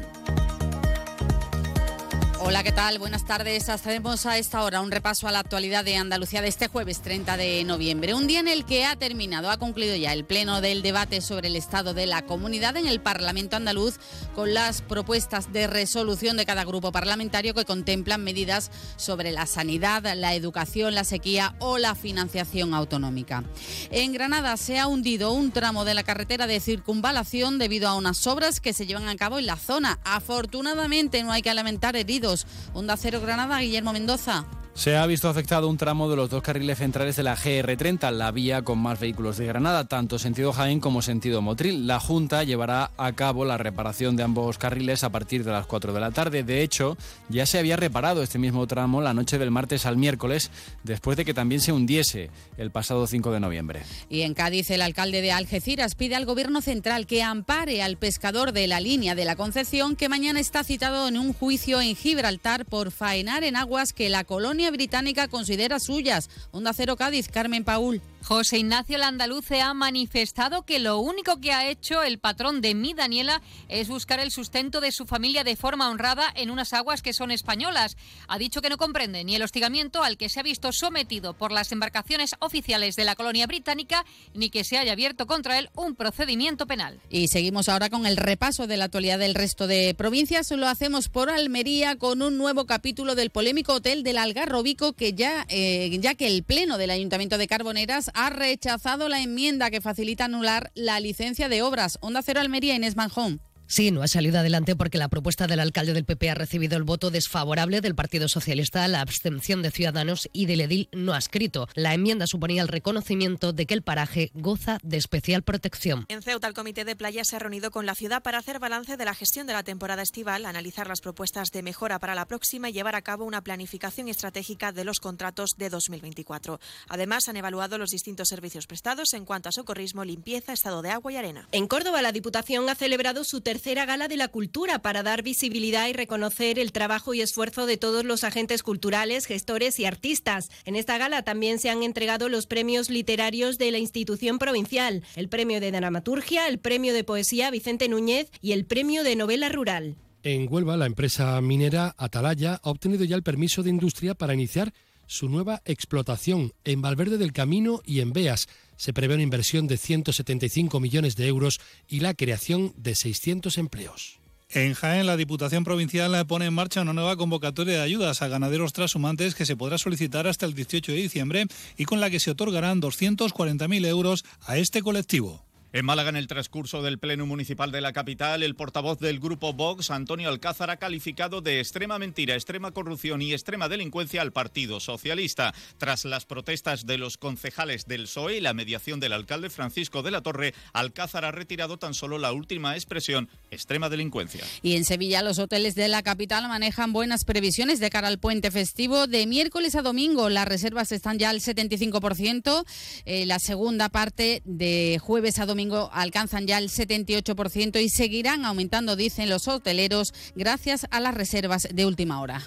Hola, ¿qué tal? Buenas tardes. Hacemos a esta hora un repaso a la actualidad de Andalucía de este jueves 30 de noviembre. Un día en el que ha terminado, ha concluido ya el pleno del debate sobre el estado de la comunidad en el Parlamento andaluz con las propuestas de resolución de cada grupo parlamentario que contemplan medidas sobre la sanidad, la educación, la sequía o la financiación autonómica. En Granada se ha hundido un tramo de la carretera de circunvalación debido a unas obras que se llevan a cabo en la zona. Afortunadamente no hay que lamentar heridos. Onda Cero Granada, Guillermo Mendoza.
Se ha visto afectado un tramo de los dos carriles centrales de la GR30, la vía con más vehículos de Granada, tanto sentido Jaén como sentido Motril. La Junta llevará a cabo la reparación de ambos carriles a partir de las 4 de la tarde. De hecho, ya se había reparado este mismo tramo la noche del martes al miércoles, después de que también se hundiese el pasado 5 de noviembre.
Y en Cádiz, el alcalde de Algeciras pide al Gobierno central que ampare al pescador de la línea de la Concepción, que mañana está citado en un juicio en Gibraltar por faenar en aguas que la colonia británica considera suyas. Onda Cero Cádiz, Carmen Paul.
José Ignacio Landaluce ha manifestado que lo único que ha hecho el patrón de mi Daniela es buscar el sustento de su familia de forma honrada en unas aguas que son españolas. Ha dicho que no comprende ni el hostigamiento al que se ha visto sometido por las embarcaciones oficiales de la colonia británica, ni que se haya abierto contra él un procedimiento penal.
Y seguimos ahora con el repaso de la actualidad del resto de provincias. Lo hacemos por Almería con un nuevo capítulo del polémico hotel del Algarrobico que ya, eh, ya que el Pleno del Ayuntamiento de Carboneras ha rechazado la enmienda que facilita anular la licencia de obras. Onda Cero Almería, Inés Manjón.
Sí, no ha salido adelante porque la propuesta del alcalde del PP ha recibido el voto desfavorable del Partido Socialista, la abstención de Ciudadanos y del edil no ha escrito. La enmienda suponía el reconocimiento de que el paraje goza de especial protección.
En Ceuta, el Comité de Playa se ha reunido con la ciudad para hacer balance de la gestión de la temporada estival, analizar las propuestas de mejora para la próxima y llevar a cabo una planificación estratégica de los contratos de 2024. Además, han evaluado los distintos servicios prestados en cuanto a socorrismo, limpieza, estado de agua y arena.
En Córdoba, la Diputación ha celebrado su tercera gala de la cultura para dar visibilidad y reconocer el trabajo y esfuerzo de todos los agentes culturales, gestores y artistas. En esta gala también se han entregado los premios literarios de la institución provincial, el premio de dramaturgia, el premio de poesía Vicente Núñez y el premio de novela rural.
En Huelva, la empresa minera Atalaya ha obtenido ya el permiso de industria para iniciar su nueva explotación en Valverde del Camino y en Beas. Se prevé una inversión de 175 millones de euros y la creación de 600 empleos.
En Jaén, la Diputación Provincial pone en marcha una nueva convocatoria de ayudas a ganaderos trashumantes que se podrá solicitar hasta el 18 de diciembre y con la que se otorgarán 240.000 euros a este colectivo.
En Málaga, en el transcurso del Pleno Municipal de la capital, el portavoz del Grupo Vox, Antonio Alcázar, ha calificado de extrema mentira, extrema corrupción y extrema delincuencia al Partido Socialista. Tras las protestas de los concejales del PSOE y la mediación del alcalde Francisco de la Torre, Alcázar ha retirado tan solo la última expresión, extrema delincuencia.
Y en Sevilla, los hoteles de la capital manejan buenas previsiones de cara al puente festivo. De miércoles a domingo, las reservas están ya al 75%. Eh, la segunda parte de jueves a domingo alcanzan ya el 78% y seguirán aumentando, dicen los hoteleros, gracias a las reservas de última hora.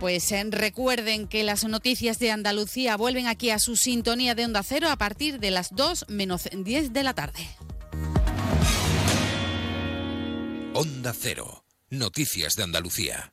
Pues eh, recuerden que las noticias de Andalucía vuelven aquí a su sintonía de Onda Cero a partir de las 2 menos 10 de la tarde.
Onda Cero. Noticias de Andalucía.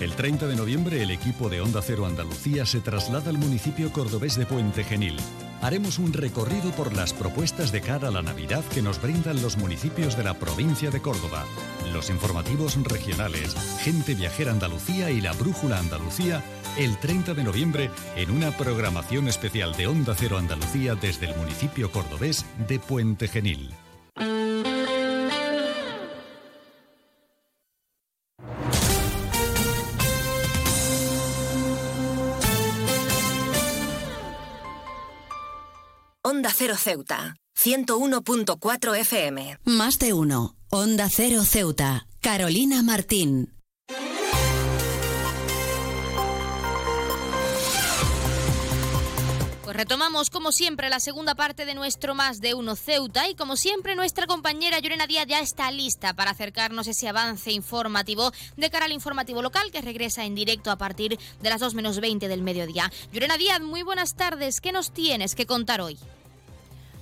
El 30 de noviembre el equipo de Onda Cero Andalucía se traslada al municipio cordobés de Puente Genil. Haremos un recorrido por las propuestas de cara a la Navidad que nos brindan los municipios de la provincia de Córdoba, los informativos regionales, Gente Viajera Andalucía y la Brújula Andalucía el 30 de noviembre en una programación especial de Onda Cero Andalucía desde el municipio cordobés de Puente Genil.
Onda Cero Ceuta, 101.4 FM.
Más de uno. Onda Cero Ceuta. Carolina Martín.
Pues retomamos como siempre la segunda parte de nuestro Más de Uno Ceuta y como siempre nuestra compañera Llorena Díaz ya está lista para acercarnos ese avance informativo de cara al informativo local que regresa en directo a partir de las 2 menos 20 del mediodía. Llorena Díaz, muy buenas tardes. ¿Qué nos tienes que contar hoy?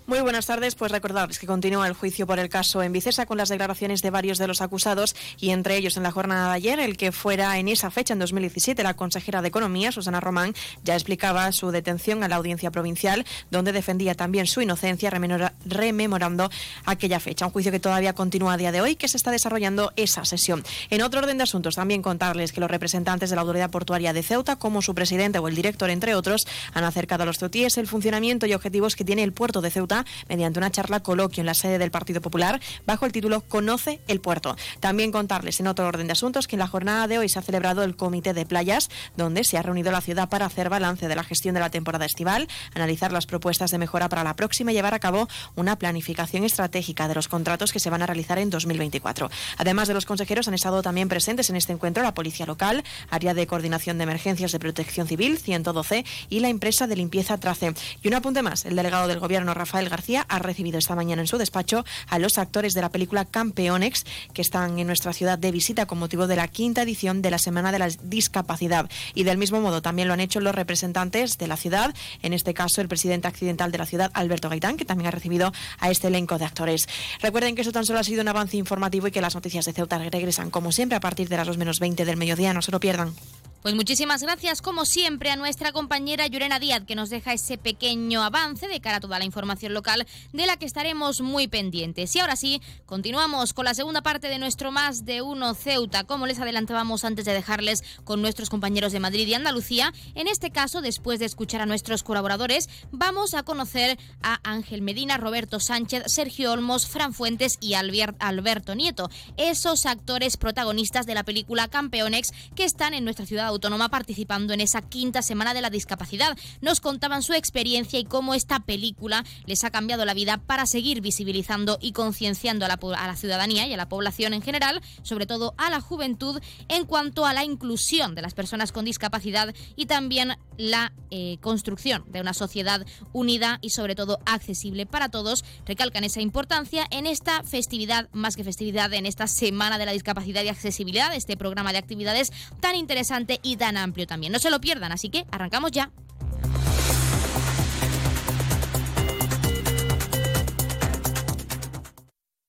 Muy buenas tardes. Pues recordarles que continúa el juicio por el caso en Vicesa con las declaraciones de varios de los acusados y entre ellos en la jornada de ayer el que fuera en esa fecha, en 2017, la consejera de Economía, Susana Román, ya explicaba su detención a la audiencia provincial donde defendía también su inocencia rememorando aquella fecha. Un juicio que todavía continúa a día de hoy que se está desarrollando esa sesión. En otro orden de asuntos también contarles que los representantes de la Autoridad Portuaria de Ceuta, como su presidente o el director, entre otros, han acercado a los ceutíes el funcionamiento y objetivos que tiene el puerto de Ceuta mediante una charla coloquio en la sede del Partido Popular bajo el título Conoce el puerto. También contarles en otro orden de asuntos que en la jornada de hoy se ha celebrado el Comité de Playas, donde se ha reunido la ciudad para hacer balance de la gestión de la temporada estival, analizar las propuestas de mejora para la próxima y llevar a cabo una planificación estratégica de los contratos que se van a realizar en 2024. Además de los consejeros, han estado también presentes en este encuentro la Policía Local, Área de Coordinación de Emergencias de Protección Civil, 112, y la empresa de limpieza Trace. Y un apunte más, el delegado del Gobierno, Rafael
García ha recibido esta mañana en su despacho a los actores de la película Campeonex que están en nuestra ciudad de visita con motivo de la quinta edición de la Semana de la Discapacidad. Y del mismo modo también lo han hecho los representantes de la ciudad, en este caso el presidente accidental de la ciudad, Alberto Gaitán, que también ha recibido a este elenco de actores. Recuerden que eso tan solo ha sido un avance informativo y que las noticias de Ceuta regresan como siempre a partir de las 2 menos 20 del mediodía. No se lo pierdan.
Pues muchísimas gracias, como siempre, a nuestra compañera Llorena Díaz, que nos deja ese pequeño avance de cara a toda la información local de la que estaremos muy pendientes. Y ahora sí, continuamos con la segunda parte de nuestro Más de Uno Ceuta, como les adelantábamos antes de dejarles con nuestros compañeros de Madrid y Andalucía. En este caso, después de escuchar a nuestros colaboradores, vamos a conocer a Ángel Medina, Roberto Sánchez, Sergio Olmos, Fran Fuentes y Alberto Nieto, esos actores protagonistas de la película Campeonex que están en nuestra ciudad autónoma participando en esa quinta semana de la discapacidad. Nos contaban su experiencia y cómo esta película les ha cambiado la vida para seguir visibilizando y concienciando a la, ciudadanía y a la población en general, sobre todo a la juventud, en cuanto a la inclusión de las personas con discapacidad y también la eh, construcción de una sociedad unida y sobre todo accesible para todos. Recalcan esa importancia en esta festividad, más que festividad, en esta Semana de la Discapacidad y Accesibilidad, este programa de actividades tan interesante y tan amplio también. No se lo pierdan, así que arrancamos ya.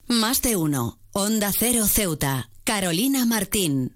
Más de uno. Onda Cero Ceuta. Carolina Martín.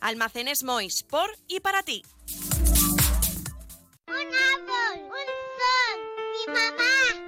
Almacenes Mois, por y para ti.
Un árbol, un sol, mi mamá,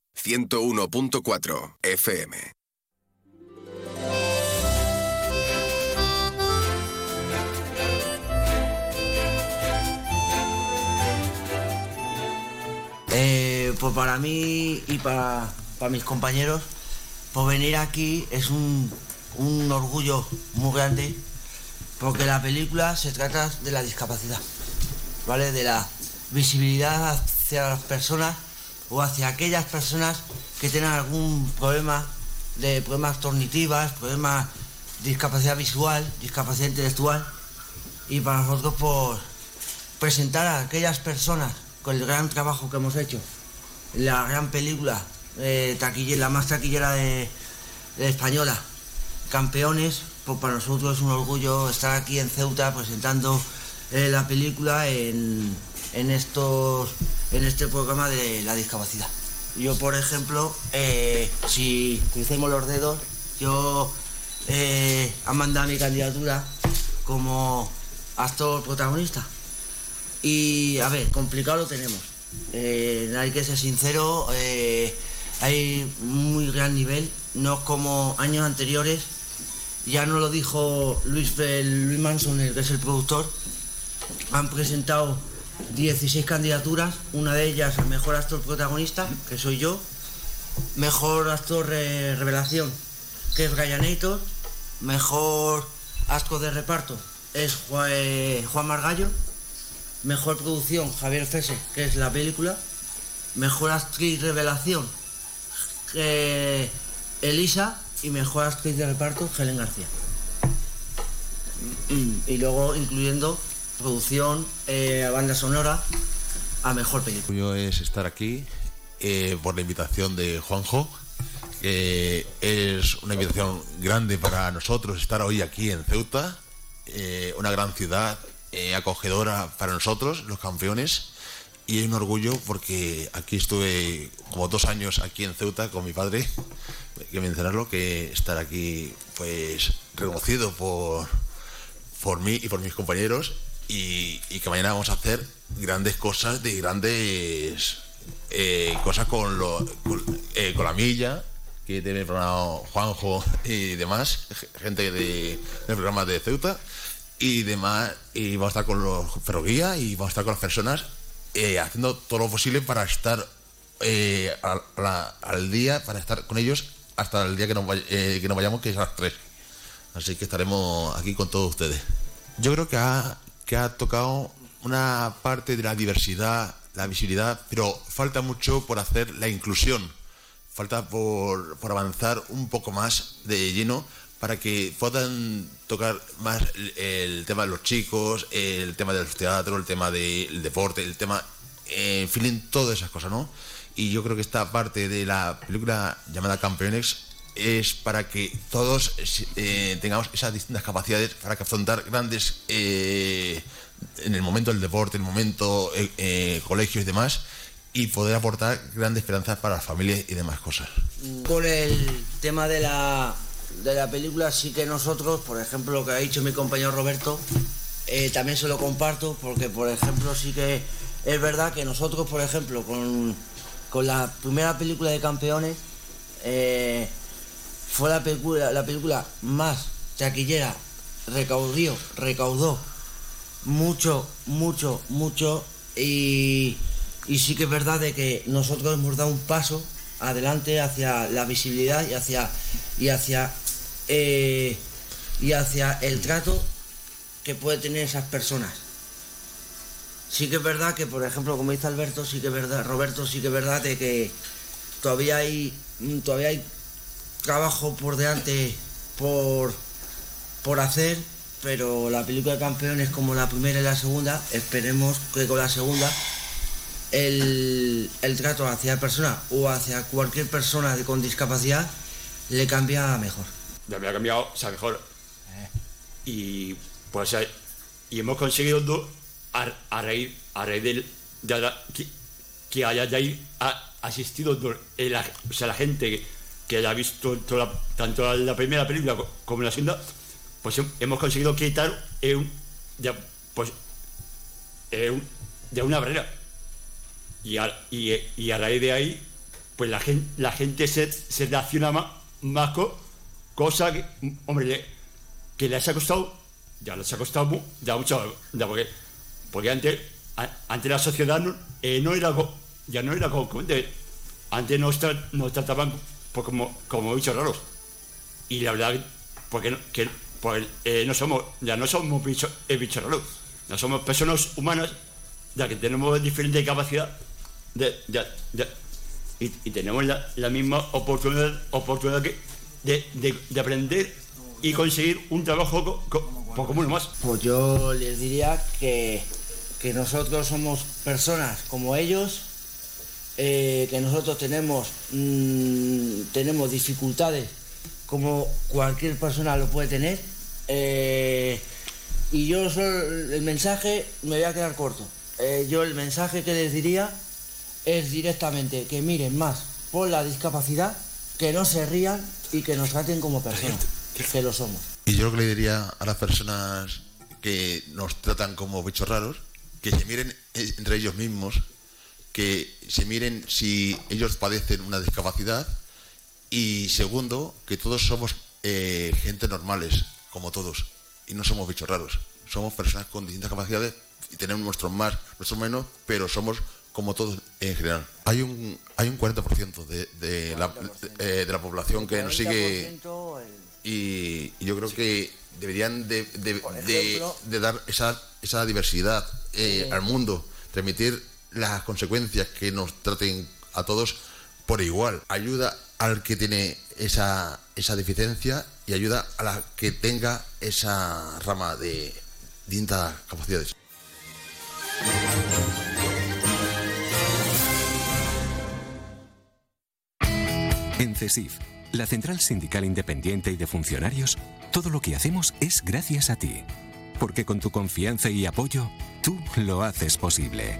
101.4 FM.
Eh, pues para mí y para, mis compañeros, pues venir aquí es un, un orgullo muy grande porque la película se trata de la discapacidad, ¿vale? De la visibilidad hacia las personas o hacia aquellas personas que tengan algún problema de problemas cognitivas, problemas de discapacidad visual, discapacidad intelectual y para nosotros por pues, presentar a aquellas personas con el gran trabajo que hemos hecho, la gran película, eh, la más taquillera de, española, campeones, pues para nosotros es un orgullo estar aquí en Ceuta presentando eh, la película en, en estos en este programa de la discapacidad. Yo, por ejemplo, eh, si crucemos los dedos, yo eh, han mandado mi candidatura como actor protagonista. Y, a ver, complicado lo tenemos. Eh, hay que ser sincero, eh, hay muy gran nivel, no como años anteriores. Ya no lo dijo Luis, Luis Manson, el que es el productor. Han presentado 16 candidaturas, una de ellas al mejor actor protagonista, que soy yo, mejor actor revelación, que es Ryan mejor actor de reparto es eh, Juan, Margallo, mejor producción Javier Fese, que es la película, mejor actriz revelación Elisa y mejor actriz de reparto Helen García. Y luego incluyendo producción, eh, banda sonora, a mejor película.
Yo es estar aquí eh, por la invitación de Juanjo. es una invitación grande para nosotros estar hoy aquí en Ceuta, eh, una gran ciudad acogedora para nosotros, los campeones. y es un orgullo porque aquí estuve como dos años aquí en Ceuta con mi padre, hay que mencionarlo, que estar aquí pues reconocido por, por mí y por mis compañeros y, que mañana vamos a hacer grandes cosas de grandes eh, cosas con, lo, con, eh, con la milla que tiene programado Juanjo y demás, gente de, del programa de Ceuta y demás, y vamos a estar con los ferroguías y vamos a estar con las personas eh, haciendo todo lo posible para estar al día, para estar con ellos hasta el día que nos, que nos vayamos, que es a las 3. Así que estaremos aquí con todos ustedes. Yo creo que ha, que ha tocado una parte de la diversidad, la visibilidad, pero falta mucho por hacer la inclusión. Falta por, avanzar un poco más de lleno para que puedan tocar más el, tema de los chicos, el tema del teatro, el tema del deporte, el tema, eh, en fin, todas esas cosas, ¿no? Y yo creo que esta parte de la película llamada Campeones es para que todos eh, tengamos esas distintas capacidades para que afrontar grandes eh, en el momento del deporte, en el momento eh, eh, colegios y demás y poder aportar grandes esperanzas para las familias y demás cosas.
Con el tema de la, de la película, sí que nosotros, por ejemplo, lo que ha dicho mi compañero Roberto, también se lo comparto, porque, por ejemplo, sí que es verdad que nosotros, por ejemplo, con, con la primera película de Campeones, fue la película, la película más taquillera, recaudó, recaudó mucho, mucho, mucho, y, y sí que es verdad de que nosotros hemos dado un paso adelante hacia la visibilidad y hacia y hacia eh, y hacia el trato que puede tener esas personas. Sí que es verdad que, por ejemplo, como dice Alberto, sí que es verdad, Roberto, sí que es verdad de que todavía hay todavía hay trabajo por delante por por hacer, pero la película de campeones como la primera y la segunda, esperemos que con la segunda el, el trato hacia la persona o hacia cualquier persona con discapacidad le cambia mejor.
Me ha cambiado, o sea, mejor. Y pues y hemos conseguido do- a, a raíz, a raíz del, de que, que haya de ahí ha- asistido do- eh, o sea, la gente que, que haya visto toda la- tanto la, la primera película co- como la segunda, pues hem- hemos conseguido quitar eh, un, ya, pues, eh, de una barrera. Y a, y, y raíz de ahí, pues la gente, la gente se, se reacciona más, más con cosa que, hombre, que les ha costado, ya les ha costado ya mucho, ya porque, porque antes, a- la sociedad no, eh, no era, ya no era como antes, antes nos, tra- nos trataban pues, como, como bichos raros. Y la verdad, porque no, que, pues, eh, no somos, ya no somos bichos, eh, bichos raros, ya somos personas humanas, ya que tenemos diferente capacidad de, ya, ya, y, tenemos la, misma oportunidad, oportunidad que de, de- de aprender y conseguir un trabajo co- co- pues más.
Pues yo les diría que, que nosotros somos personas como ellos, eh, que nosotros tenemos, mm, tenemos dificultades como cualquier persona lo puede tener. eh, y yo solo, el mensaje me voy a quedar corto. Eh, yo el mensaje que les diría es directamente que miren más por la discapacidad, que no se rían y que nos traten como personas, que lo somos.
Y yo lo que le diría a las personas que nos tratan como bichos raros, que se miren entre ellos mismos, que se miren si ellos padecen una discapacidad y segundo, que todos somos eh, gente normales, como todos, y no somos bichos raros. Somos personas con distintas capacidades y tenemos nuestros más, nuestros menos, pero somos como todos en general. Hay un, hay un 40% de, de, la, eh, de la población que nos sigue
40%
y, y yo creo que deberían de, de- de-
ejemplo-
de dar esa, esa diversidad eh,
Sí.
al mundo, transmitir las consecuencias que nos traten a todos por igual. Ayuda al que tiene esa, esa deficiencia y ayuda a la que tenga esa rama de distintas capacidades.
En CESIF, la Central Sindical Independiente y de Funcionarios, todo lo que hacemos es gracias a ti. Porque con tu confianza y apoyo, tú lo haces posible.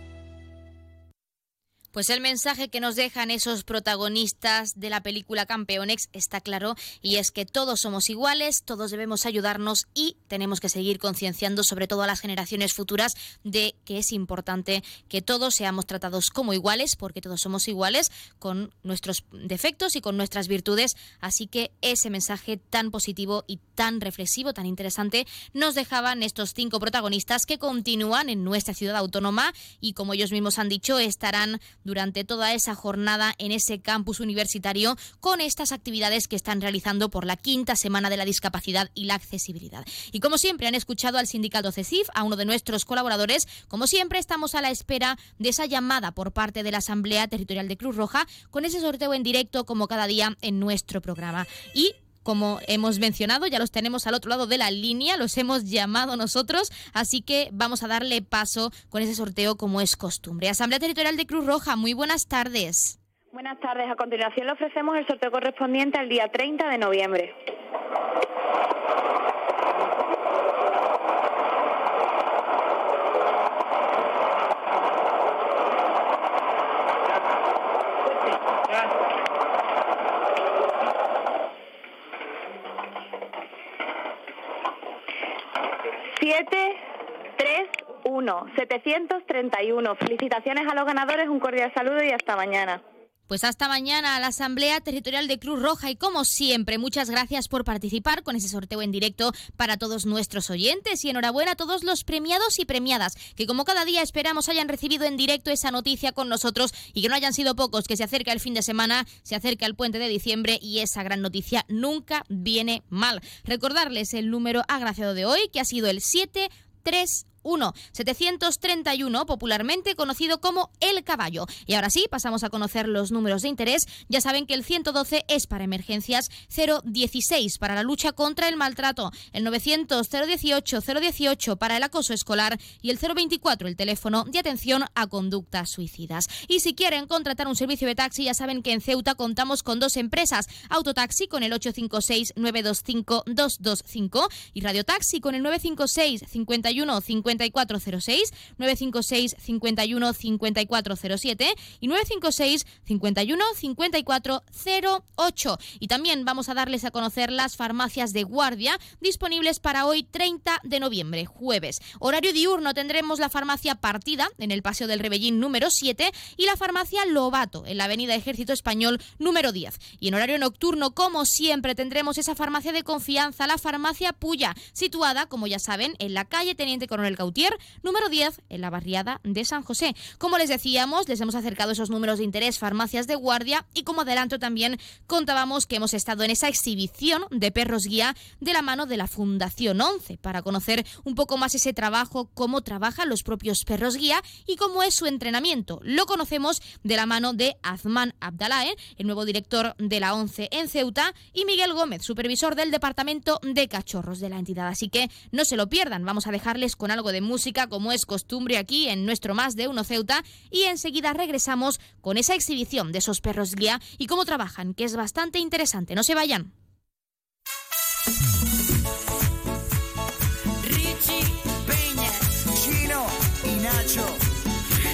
Pues el mensaje que nos dejan esos protagonistas de la película Campeonex está claro y es que todos somos iguales, todos debemos ayudarnos y tenemos que seguir concienciando sobre todo a las generaciones futuras de que es importante que todos seamos tratados como iguales porque todos somos iguales con nuestros defectos y con nuestras virtudes. Así que ese mensaje tan positivo y tan reflexivo, tan interesante, nos dejaban estos cinco protagonistas que continúan en nuestra ciudad autónoma y como ellos mismos han dicho estarán durante toda esa jornada en ese campus universitario con estas actividades que están realizando por la quinta semana de la discapacidad y la accesibilidad. Y como siempre han escuchado al sindicato CECIF, a uno de nuestros colaboradores, como siempre estamos a la espera de esa llamada por parte de la Asamblea Territorial de Cruz Roja con ese sorteo en directo como cada día en nuestro programa. Y como hemos mencionado, ya los tenemos al otro lado de la línea, los hemos llamado nosotros, así que vamos a darle paso con ese sorteo como es costumbre. Asamblea Territorial de Cruz Roja, muy buenas tardes.
Buenas tardes. A continuación le ofrecemos el sorteo correspondiente al día 30 de noviembre. Siete, tres, uno, 731. Felicitaciones a los ganadores, un cordial saludo y hasta mañana.
Pues hasta mañana a la Asamblea Territorial de Cruz Roja y como siempre, muchas gracias por participar con ese sorteo en directo para todos nuestros oyentes y enhorabuena a todos los premiados y premiadas que como cada día esperamos hayan recibido en directo esa noticia con nosotros y que no hayan sido pocos, que se acerca el fin de semana, se acerca el puente de diciembre y esa gran noticia nunca viene mal. Recordarles el número agraciado de hoy que ha sido el 731 1 731, popularmente conocido como El Caballo. Y ahora sí, pasamos a conocer los números de interés. Ya saben que el 112 es para emergencias, 016 para la lucha contra el maltrato, el 900 018 018 para el acoso escolar y el 024 el teléfono de atención a conductas suicidas. Y si quieren contratar un servicio de taxi, ya saben que en Ceuta contamos con dos empresas, Autotaxi con el 856 925 225 y Radiotaxi con el 956 51 50 5406, 956 51 5407 y 956 51 5408. Y también vamos a darles a conocer las farmacias de guardia disponibles para hoy 30 de noviembre, jueves. Horario diurno tendremos la farmacia Partida en el Paseo del Rebellín número 7 y la farmacia Lobato en la Avenida Ejército Español número 10. Y en horario nocturno, como siempre, tendremos esa farmacia de confianza, la farmacia Puya, situada, como ya saben, en la calle Teniente Coronel Cautier, número 10, en la barriada de San José. Como les decíamos, les hemos acercado esos números de interés, farmacias de guardia y como adelanto también contábamos que hemos estado en esa exhibición de perros guía de la mano de la Fundación 11 para conocer un poco más ese trabajo, cómo trabajan los propios perros guía y cómo es su entrenamiento. Lo conocemos de la mano de Azman Abdalae, el nuevo director de la 11 en Ceuta, y Miguel Gómez, supervisor del departamento de cachorros de la entidad. Así que no se lo pierdan, vamos a dejarles con algo de música como es costumbre aquí en nuestro Más de Uno Ceuta y enseguida regresamos con esa exhibición de esos perros guía y cómo trabajan, que es bastante interesante. No se vayan.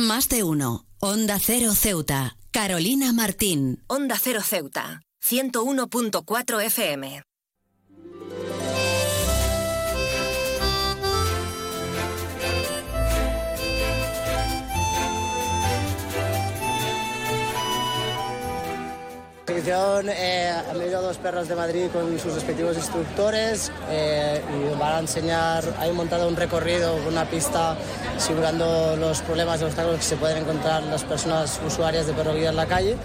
Más
de uno. Onda Cero Ceuta. Carolina Martín.
Onda Cero Ceuta. 101.4 FM.
Exhibición eh, han venido dos perros de Madrid con sus respectivos instructores eh, y van a enseñar, hay montado un recorrido, una pista simulando los problemas y obstáculos que se pueden encontrar las personas usuarias de perro guía en la calle.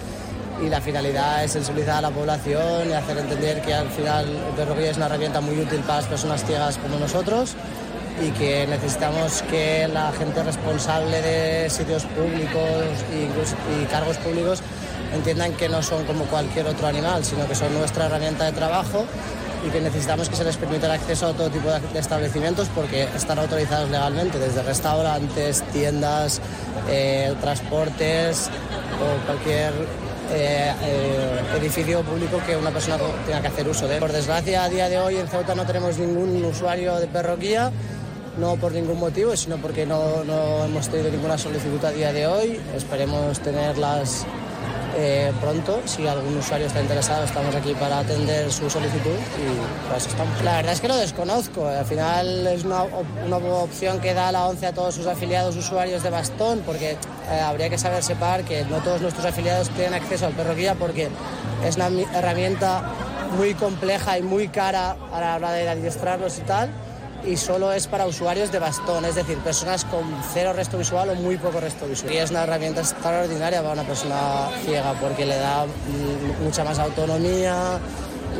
Y la finalidad es sensibilizar a la población y hacer entender que al final el perro guía es una herramienta muy útil para las personas ciegas como nosotros y que necesitamos que la gente responsable de sitios públicos y cargos públicos entiendan que no son como cualquier otro animal, sino que son nuestra herramienta de trabajo y que necesitamos que se les permita el acceso a todo tipo de establecimientos porque están autorizados legalmente, desde restaurantes, tiendas, eh, transportes o cualquier eh, eh, edificio público que una persona tenga que hacer uso de. Por desgracia, a día de hoy en Ceuta no tenemos ningún usuario de perroquía, no por ningún motivo, sino porque no, no hemos tenido ninguna solicitud a día de hoy. Esperemos tenerlas eh, pronto. Si algún usuario está interesado, estamos aquí para atender su solicitud y pues estamos. La verdad es que lo desconozco. Al final es una, una opción que da la ONCE a todos sus afiliados usuarios de bastón, porque eh, habría que saber separar que no todos nuestros afiliados tienen acceso al perro guía porque es una herramienta muy compleja y muy cara a la hora de adiestrarlos y tal y solo es para usuarios de bastón, es decir, personas con cero resto visual o muy poco resto visual. Y es una herramienta extraordinaria para una persona ciega porque le da mucha más autonomía,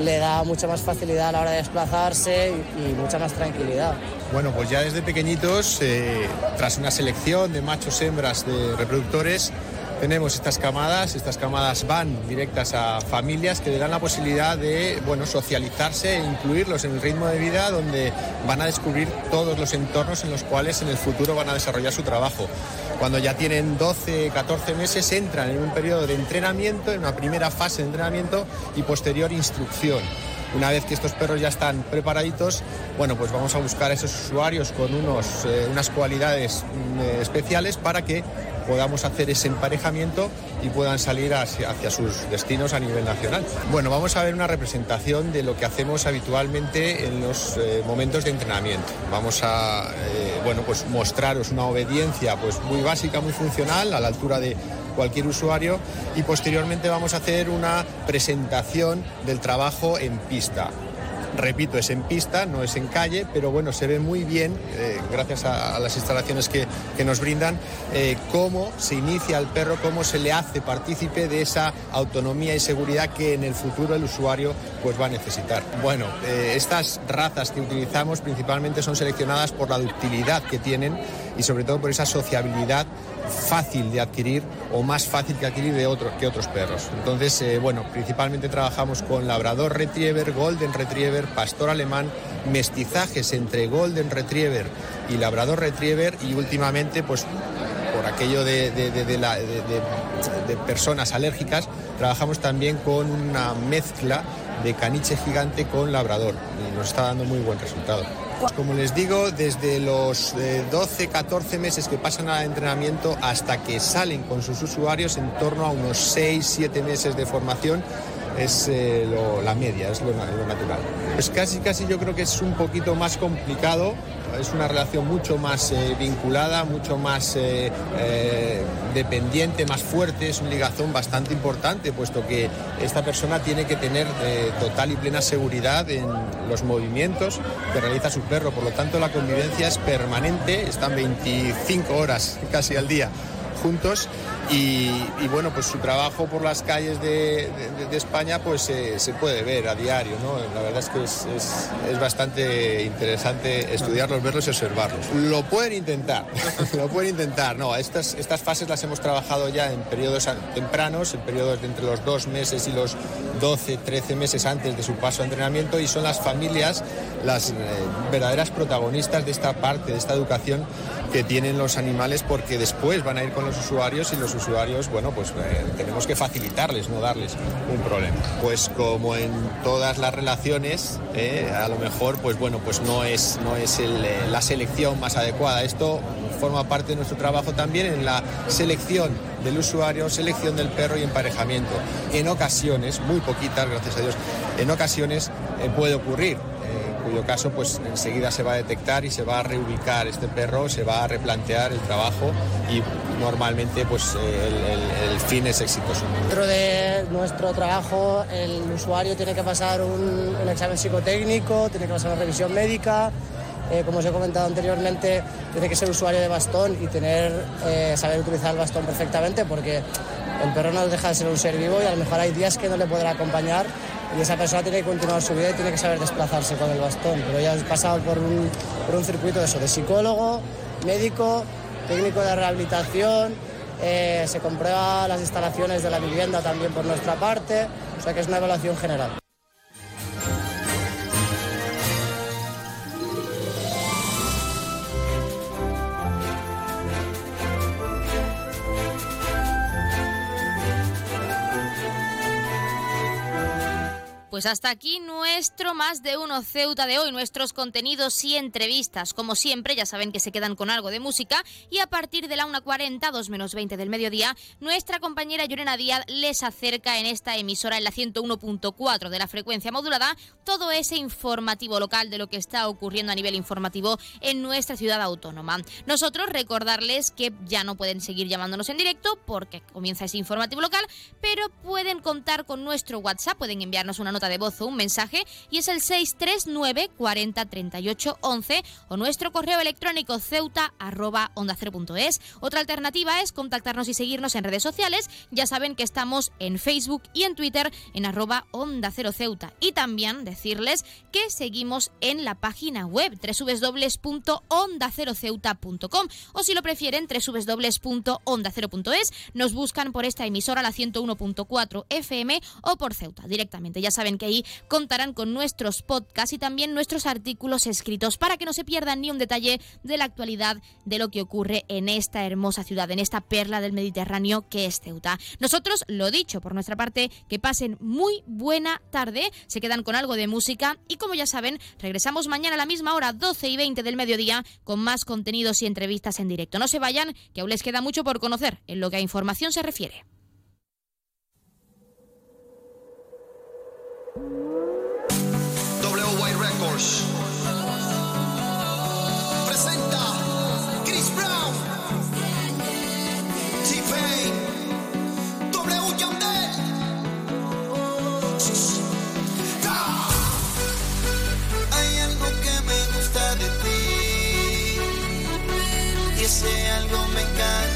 le da mucha más facilidad a la hora de desplazarse y, mucha más tranquilidad.
Bueno, pues ya desde pequeñitos, eh, tras una selección de machos hembras de reproductores, tenemos estas camadas, estas camadas van directas a familias que le dan la posibilidad de bueno, socializarse e incluirlos en el ritmo de vida donde van a descubrir todos los entornos en los cuales en el futuro van a desarrollar su trabajo. Cuando ya tienen 12, 14 meses entran en un periodo de entrenamiento, en una primera fase de entrenamiento y posterior instrucción. Una vez que estos perros ya están preparaditos, bueno, pues vamos a buscar a esos usuarios con unos, eh, unas cualidades mm, eh, especiales para que podamos hacer ese emparejamiento y puedan salir hacia, sus destinos a nivel nacional. Bueno, vamos a ver una representación de lo que hacemos habitualmente en los eh, momentos de entrenamiento. Vamos a bueno, pues mostraros una obediencia pues muy básica, muy funcional, a la altura de cualquier usuario y posteriormente vamos a hacer una presentación del trabajo en pista. Repito, es en pista, no es en calle, pero bueno, se ve muy bien, eh, gracias a, las instalaciones que, nos brindan, eh, cómo se inicia al perro, cómo se le hace partícipe de esa autonomía y seguridad que en el futuro el usuario pues, va a necesitar. Bueno, eh, estas razas que utilizamos principalmente son seleccionadas por la ductilidad que tienen y sobre todo por esa sociabilidad fácil de adquirir o más fácil que adquirir de otros que otros perros. Entonces, eh, bueno, principalmente trabajamos con labrador retriever, golden retriever, pastor alemán, mestizajes entre golden retriever y labrador retriever y últimamente, pues por aquello de, de personas alérgicas, trabajamos también con una mezcla de caniche gigante con labrador y nos está dando muy buen resultado. Como les digo, desde los 12, eh, 14 meses que pasan al entrenamiento hasta que salen con sus usuarios, en torno a unos 6, 7 meses de formación, es eh, la media, es lo, lo, natural. Pues casi, casi yo creo que es un poquito más complicado es una relación mucho más eh, vinculada, mucho más eh, eh, dependiente, más fuerte, es un ligazón bastante importante, puesto que esta persona tiene que tener total y plena seguridad en los movimientos que realiza su perro, por lo tanto la convivencia es permanente, están 25 horas casi al día juntos y, bueno, pues su trabajo por las calles de, España pues eh, se puede ver a diario, ¿no? La verdad es que es, es, bastante interesante estudiarlos, verlos y observarlos. Lo pueden intentar, lo pueden intentar, no, estas, estas fases las hemos trabajado ya en periodos tempranos, en periodos de entre los dos meses y los 12, 13 meses antes de su paso a entrenamiento y son las familias las eh, verdaderas protagonistas de esta parte, de esta educación que tienen los animales porque después van a ir con los usuarios y los usuarios, bueno, pues eh, tenemos que facilitarles, no darles un problema. Pues como en todas las relaciones, eh, a lo mejor, pues bueno, pues no es, no es la selección más adecuada. Esto forma parte de nuestro trabajo también en la selección del usuario, selección del perro y emparejamiento. En ocasiones, muy poquitas, gracias a Dios, en ocasiones eh, puede ocurrir cuyo caso pues enseguida se va a detectar y se va a reubicar este perro, se va a replantear el trabajo y normalmente pues eh, el, el- el fin es exitoso.
Dentro de nuestro trabajo, el usuario tiene que pasar un, un examen psicotécnico, tiene que pasar una revisión médica. eh, como os he comentado anteriormente, tiene que ser usuario de bastón y tener, eh, saber utilizar el bastón perfectamente porque el perro no deja de ser un ser vivo y a lo mejor hay días que no le podrá acompañar y esa persona tiene que continuar su vida y tiene que saber desplazarse con el bastón. Pero ya has pasado por un, por un circuito de eso, de psicólogo, médico, técnico de rehabilitación, eh, se comprueba las instalaciones de la vivienda también por nuestra parte, o sea que es una evaluación general.
Pues hasta aquí nuestro más de uno Ceuta de hoy, nuestros contenidos y entrevistas. Como siempre, ya saben que se quedan con algo de música y a partir de la 1.40, 2 menos 20 del mediodía, nuestra compañera Llorena Díaz les acerca en esta emisora en la 101.4 de la frecuencia modulada todo ese informativo local de lo que está ocurriendo a nivel informativo en nuestra ciudad autónoma. Nosotros recordarles que ya no pueden seguir llamándonos en directo porque comienza ese informativo local, pero pueden contar con nuestro WhatsApp, pueden enviarnos una nota de voz o un mensaje y es el 639 40 38 11 o nuestro correo electrónico ceuta arroba onda es. Otra alternativa es contactarnos y seguirnos en redes sociales. Ya saben que estamos en Facebook y en Twitter en arroba onda cero ceuta. Y también decirles que seguimos en la página web www.ondaceroceuta.com o si lo prefieren www.ondacero.es. Nos buscan por esta emisora la 101.4 FM o por Ceuta directamente. Ya saben que ahí contarán con nuestros podcasts y también nuestros artículos escritos para que no se pierdan ni un detalle de la actualidad de lo que ocurre en esta hermosa ciudad, en esta perla del Mediterráneo que es Ceuta. Nosotros, lo dicho por nuestra parte, que pasen muy buena tarde, se quedan con algo de música y como ya saben, regresamos mañana a la misma hora, 12 y 20 del mediodía, con más contenidos y entrevistas en directo. No se vayan, que aún les queda mucho por conocer en lo que a información se refiere.
WY Records presenta Chris Brown, T-Pain, W Yandel. Hay algo que me gusta de ti y ese algo me encanta.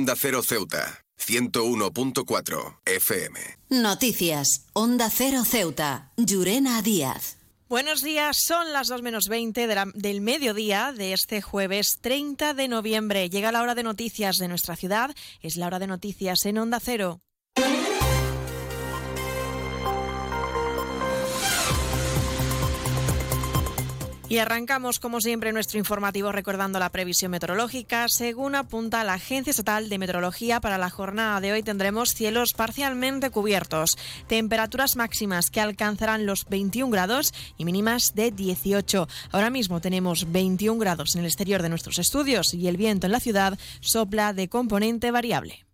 Onda Cero Ceuta, 101.4 FM.
Noticias. Onda Cero Ceuta. Llurena Díaz.
Buenos días, son las 2 menos 20 de la- del mediodía de este jueves 30 de noviembre. Llega la hora de noticias de nuestra ciudad, es la hora de noticias en Onda Cero. Y arrancamos, como siempre, nuestro informativo recordando la previsión meteorológica. Según apunta la Agencia Estatal de Meteorología, para la jornada de hoy tendremos cielos parcialmente cubiertos, temperaturas máximas que alcanzarán los 21 grados y mínimas de 18. Ahora mismo tenemos 21 grados en el exterior de nuestros estudios y el viento en la ciudad sopla de componente variable.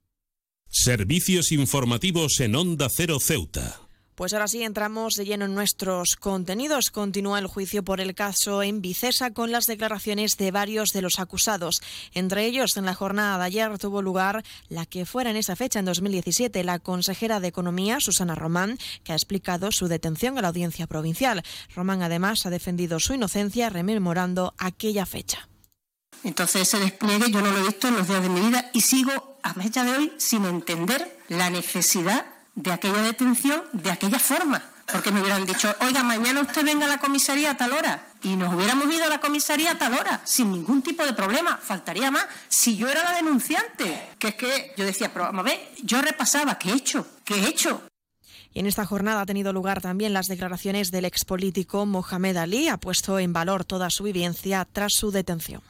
Servicios informativos en Onda Cero Ceuta.
Pues ahora sí entramos de lleno en nuestros contenidos. Continúa el juicio por el caso en Vicesa con las declaraciones de varios de los acusados. Entre ellos, en la jornada de ayer tuvo lugar la que fuera en esa fecha, en 2017, la consejera de Economía, Susana Román, que ha explicado su detención a la audiencia provincial. Román además ha defendido su inocencia rememorando aquella fecha.
Entonces ese despliegue yo no lo he visto en los días de mi vida y sigo a fecha de hoy sin entender la necesidad de aquella detención de aquella forma. Porque me hubieran dicho, oiga, mañana usted venga a la comisaría a tal hora. Y nos hubiéramos ido a la comisaría a tal hora, sin ningún tipo de problema. Faltaría más si yo era la denunciante. Que es que yo decía, pero vamos a ver, yo repasaba, ¿qué he hecho? ¿Qué he hecho?
Y en esta jornada ha tenido lugar también las declaraciones del expolítico Mohamed Ali. Ha puesto en valor toda su vivencia tras su detención.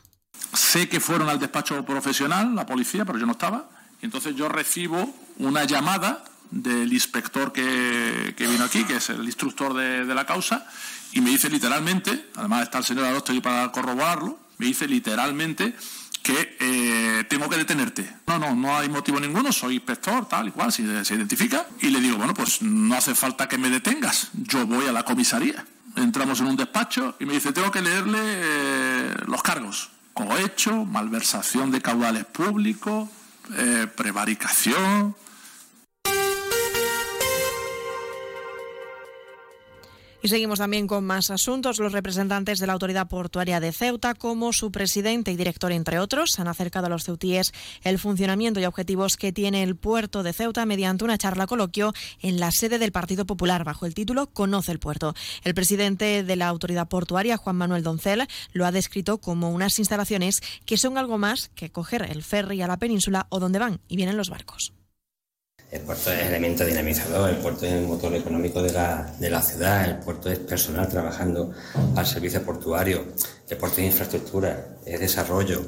Sé que fueron al despacho profesional, la policía, pero yo no estaba. Y entonces yo recibo una llamada del inspector que, que vino aquí, que es el instructor de, de la causa, y me dice literalmente, además está el señor Adosto ahí para corroborarlo, me dice literalmente que eh, tengo que detenerte. No, no, no hay motivo ninguno, soy inspector, tal y cual, si se identifica. Y le digo, bueno, pues no hace falta que me detengas, yo voy a la comisaría. Entramos en un despacho y me dice, tengo que leerle eh, los cargos. Cohecho, malversación de caudales públicos, eh, prevaricación,
Y seguimos también con más asuntos. Los representantes de la Autoridad Portuaria de Ceuta, como su presidente y director, entre otros, han acercado a los ceutíes el funcionamiento y objetivos que tiene el puerto de Ceuta mediante una charla coloquio en la sede del Partido Popular bajo el título Conoce el puerto. El presidente de la Autoridad Portuaria, Juan Manuel Doncel, lo ha descrito como unas instalaciones que son algo más que coger el ferry a la península o donde van y vienen los barcos.
El puerto es elemento dinamizador, el puerto es el motor económico de la, de la ciudad, el puerto es personal trabajando al servicio portuario, el puerto es infraestructura, es desarrollo,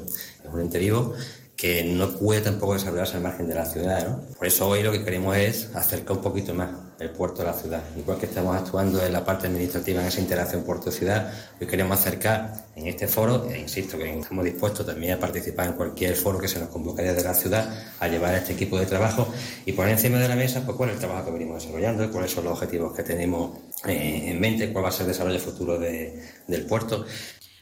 es un ente vivo que no puede tampoco desarrollarse al margen de la ciudad. ¿no? Por eso hoy lo que queremos es acercar un poquito más el puerto a la ciudad. Igual que estamos actuando en la parte administrativa en esa interacción puerto-ciudad, hoy queremos acercar en este foro, e insisto que estamos dispuestos también a participar en cualquier foro que se nos convoque desde la ciudad, a llevar este equipo de trabajo y poner encima de la mesa pues, cuál es el trabajo que venimos desarrollando, cuáles son los objetivos que tenemos eh, en mente, cuál va a ser el desarrollo futuro de- del puerto.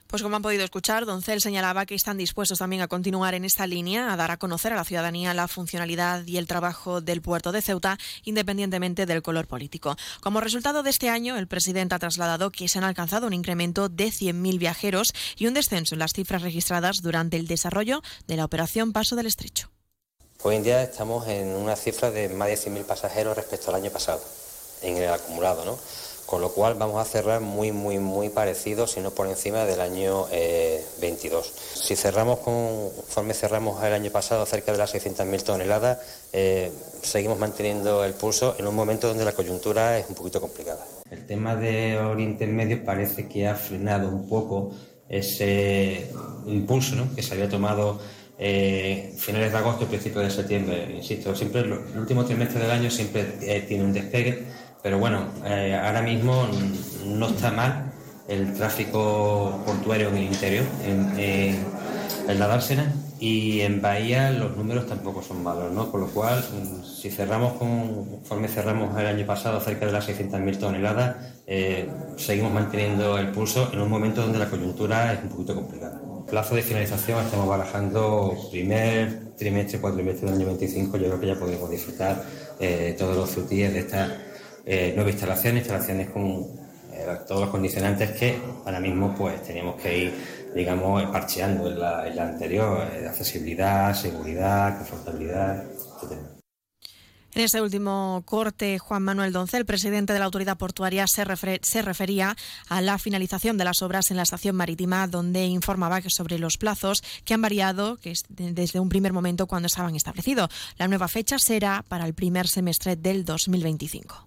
Pues como han podido escuchar, Doncel señalaba que están dispuestos también a continuar en esta línea, a dar a conocer a la ciudadanía la funcionalidad y el trabajo del puerto de Ceuta, independientemente del color político. Como resultado de este año, el presidente ha trasladado que se han alcanzado un incremento de 100.000 viajeros y un descenso en las cifras registradas durante el desarrollo de la operación Paso del Estrecho.
Hoy en día estamos en una cifra de más de 100.000 pasajeros respecto al año pasado, en el acumulado, ¿no? Con lo cual vamos a cerrar muy, muy, muy parecido, si no por encima del año eh, 22. Si cerramos conforme cerramos el año pasado cerca de las 600.000 toneladas, eh, seguimos manteniendo el pulso en un momento donde la coyuntura es un poquito complicada. El tema de Oriente Medio parece que ha frenado un poco ese impulso que se había tomado eh, finales de agosto y principios de septiembre. Insisto, siempre el, último trimestre del año siempre eh, tiene un despegue, pero bueno, eh, ahora mismo no está mal el tráfico portuario en el interior, en, la dársena, y en Bahía los números tampoco son malos, ¿no? Con lo cual, mm, si cerramos conforme cerramos el año pasado cerca de las 600.000 toneladas, eh, seguimos manteniendo el pulso en un momento donde la coyuntura es un poquito complicada. Plazo de finalización estamos barajando primer trimestre, cuatrimestre del año 25, yo creo que ya podremos disfrutar eh, todos los frutillos de estas eh, nuevas instalaciones, instalaciones con eh, todos los condicionantes que ahora mismo pues teníamos que ir digamos parcheando en la, anterior, eh, accesibilidad, seguridad, confortabilidad, etc.
En este último corte, Juan Manuel Doncel, presidente de la autoridad portuaria, se, se, refería a la finalización de las obras en la estación marítima, donde informaba sobre los plazos que han variado que es desde un primer momento cuando estaban establecidos. La nueva fecha será para el primer semestre del 2025.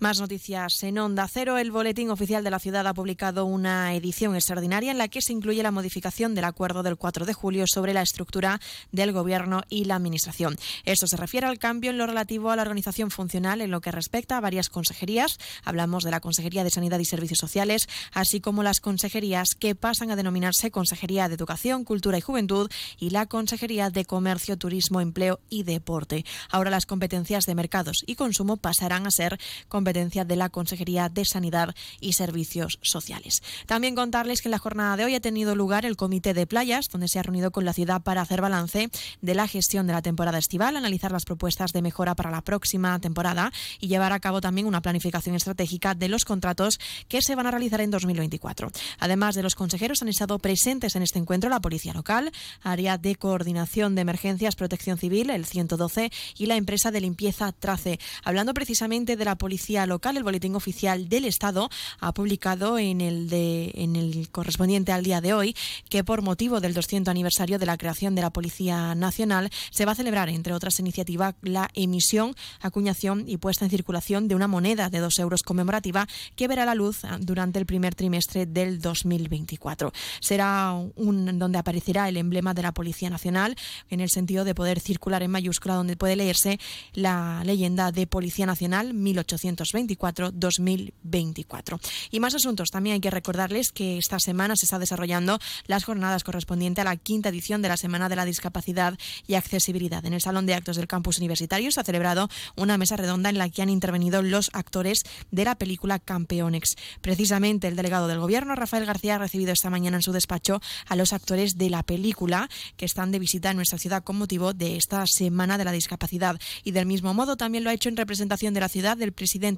Más noticias en Onda Cero. El Boletín Oficial de la Ciudad ha publicado una edición extraordinaria en la que se incluye la modificación del acuerdo del 4 de julio sobre la estructura del Gobierno y la Administración. Esto se refiere al cambio en lo relativo a la organización funcional en lo que respecta a varias consejerías. Hablamos de la Consejería de Sanidad y Servicios Sociales, así como las consejerías que pasan a denominarse Consejería de Educación, Cultura y Juventud y la Consejería de Comercio, Turismo, Empleo y Deporte. Ahora las competencias de mercados y consumo pasarán a ser competencias competencia de la Consejería de Sanidad y Servicios Sociales. También contarles que en la jornada de hoy ha tenido lugar el Comité de Playas, donde se ha reunido con la ciudad para hacer balance de la gestión de la temporada estival, analizar las propuestas de mejora para la próxima temporada y llevar a cabo también una planificación estratégica de los contratos que se van a realizar en 2024. Además de los consejeros, han estado presentes en este encuentro la Policía Local, Área de Coordinación de Emergencias, Protección Civil, el 112 y la empresa de limpieza Trace. Hablando precisamente de la Policía local, el Boletín Oficial del Estado ha publicado en el, de, en el correspondiente al día de hoy que por motivo del 200 aniversario de la creación de la Policía Nacional se va a celebrar, entre otras iniciativas, la emisión, acuñación y puesta en circulación de una moneda de dos euros conmemorativa que verá la luz durante el primer trimestre del 2024. Será un donde aparecerá el emblema de la Policía Nacional en el sentido de poder circular en mayúscula donde puede leerse la leyenda de Policía Nacional 1800 2024 Y más asuntos. También hay que recordarles que esta semana se está desarrollando las jornadas correspondientes a la quinta edición de la Semana de la Discapacidad y Accesibilidad. En el Salón de Actos del Campus Universitario se ha celebrado una mesa redonda en la que han intervenido los actores de la película Campeonex. Precisamente el delegado del Gobierno, Rafael García, ha recibido esta mañana en su despacho a los actores de la película que están de visita en nuestra ciudad con motivo de esta Semana de la Discapacidad. Y del mismo modo también lo ha hecho en representación de la ciudad del presidente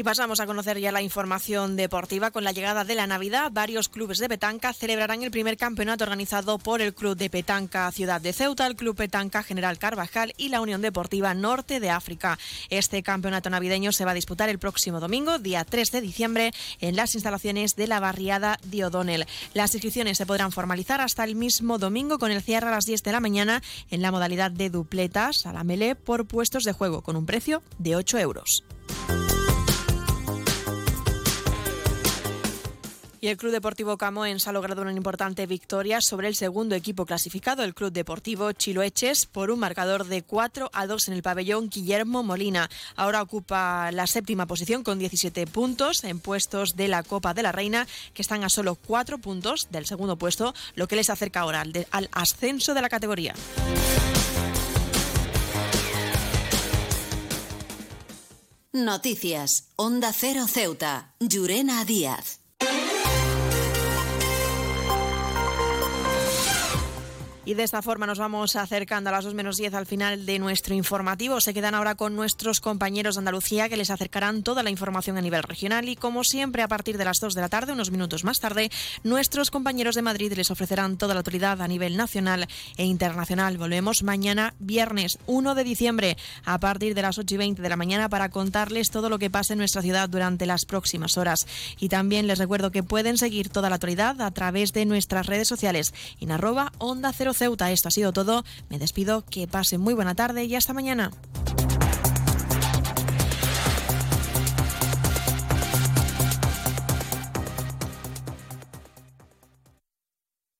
Y pasamos a conocer ya la información deportiva. Con la llegada de la Navidad, varios clubes de petanca celebrarán el primer campeonato organizado por el Club de Petanca Ciudad de Ceuta, el Club Petanca General Carvajal y la Unión Deportiva Norte de África. Este campeonato navideño se va a disputar el próximo domingo, día 3 de diciembre, en las instalaciones de la barriada de O'Donnell. Las inscripciones se podrán formalizar hasta el mismo domingo con el cierre a las 10 de la mañana en la modalidad de dupletas a la melee por puestos de juego con un precio de 8 euros. Y el Club Deportivo Camoens ha logrado una importante victoria sobre el segundo equipo clasificado, el Club Deportivo Chiloeches, por un marcador de 4 a 2 en el pabellón Guillermo Molina. Ahora ocupa la séptima posición con 17 puntos en puestos de la Copa de la Reina, que están a solo 4 puntos del segundo puesto, lo que les acerca ahora al, ascenso de la categoría.
Noticias. Onda Cero Ceuta. Llurena Díaz.
Y de esta forma nos vamos acercando a las 2 menos 10 al final de nuestro informativo. Se quedan ahora con nuestros compañeros de Andalucía que les acercarán toda la información a nivel regional y como siempre a partir de las 2 de la tarde, unos minutos más tarde, nuestros compañeros de Madrid les ofrecerán toda la autoridad a nivel nacional e internacional. Volvemos mañana viernes 1 de diciembre a partir de las 8 y 20 de la mañana para contarles todo lo que pasa en nuestra ciudad durante las próximas horas. Y también les recuerdo que pueden seguir toda la autoridad a través de nuestras redes sociales en arroba onda 0 Ceuta. Esto ha sido todo. Me despido. Que pasen muy buena tarde y hasta mañana.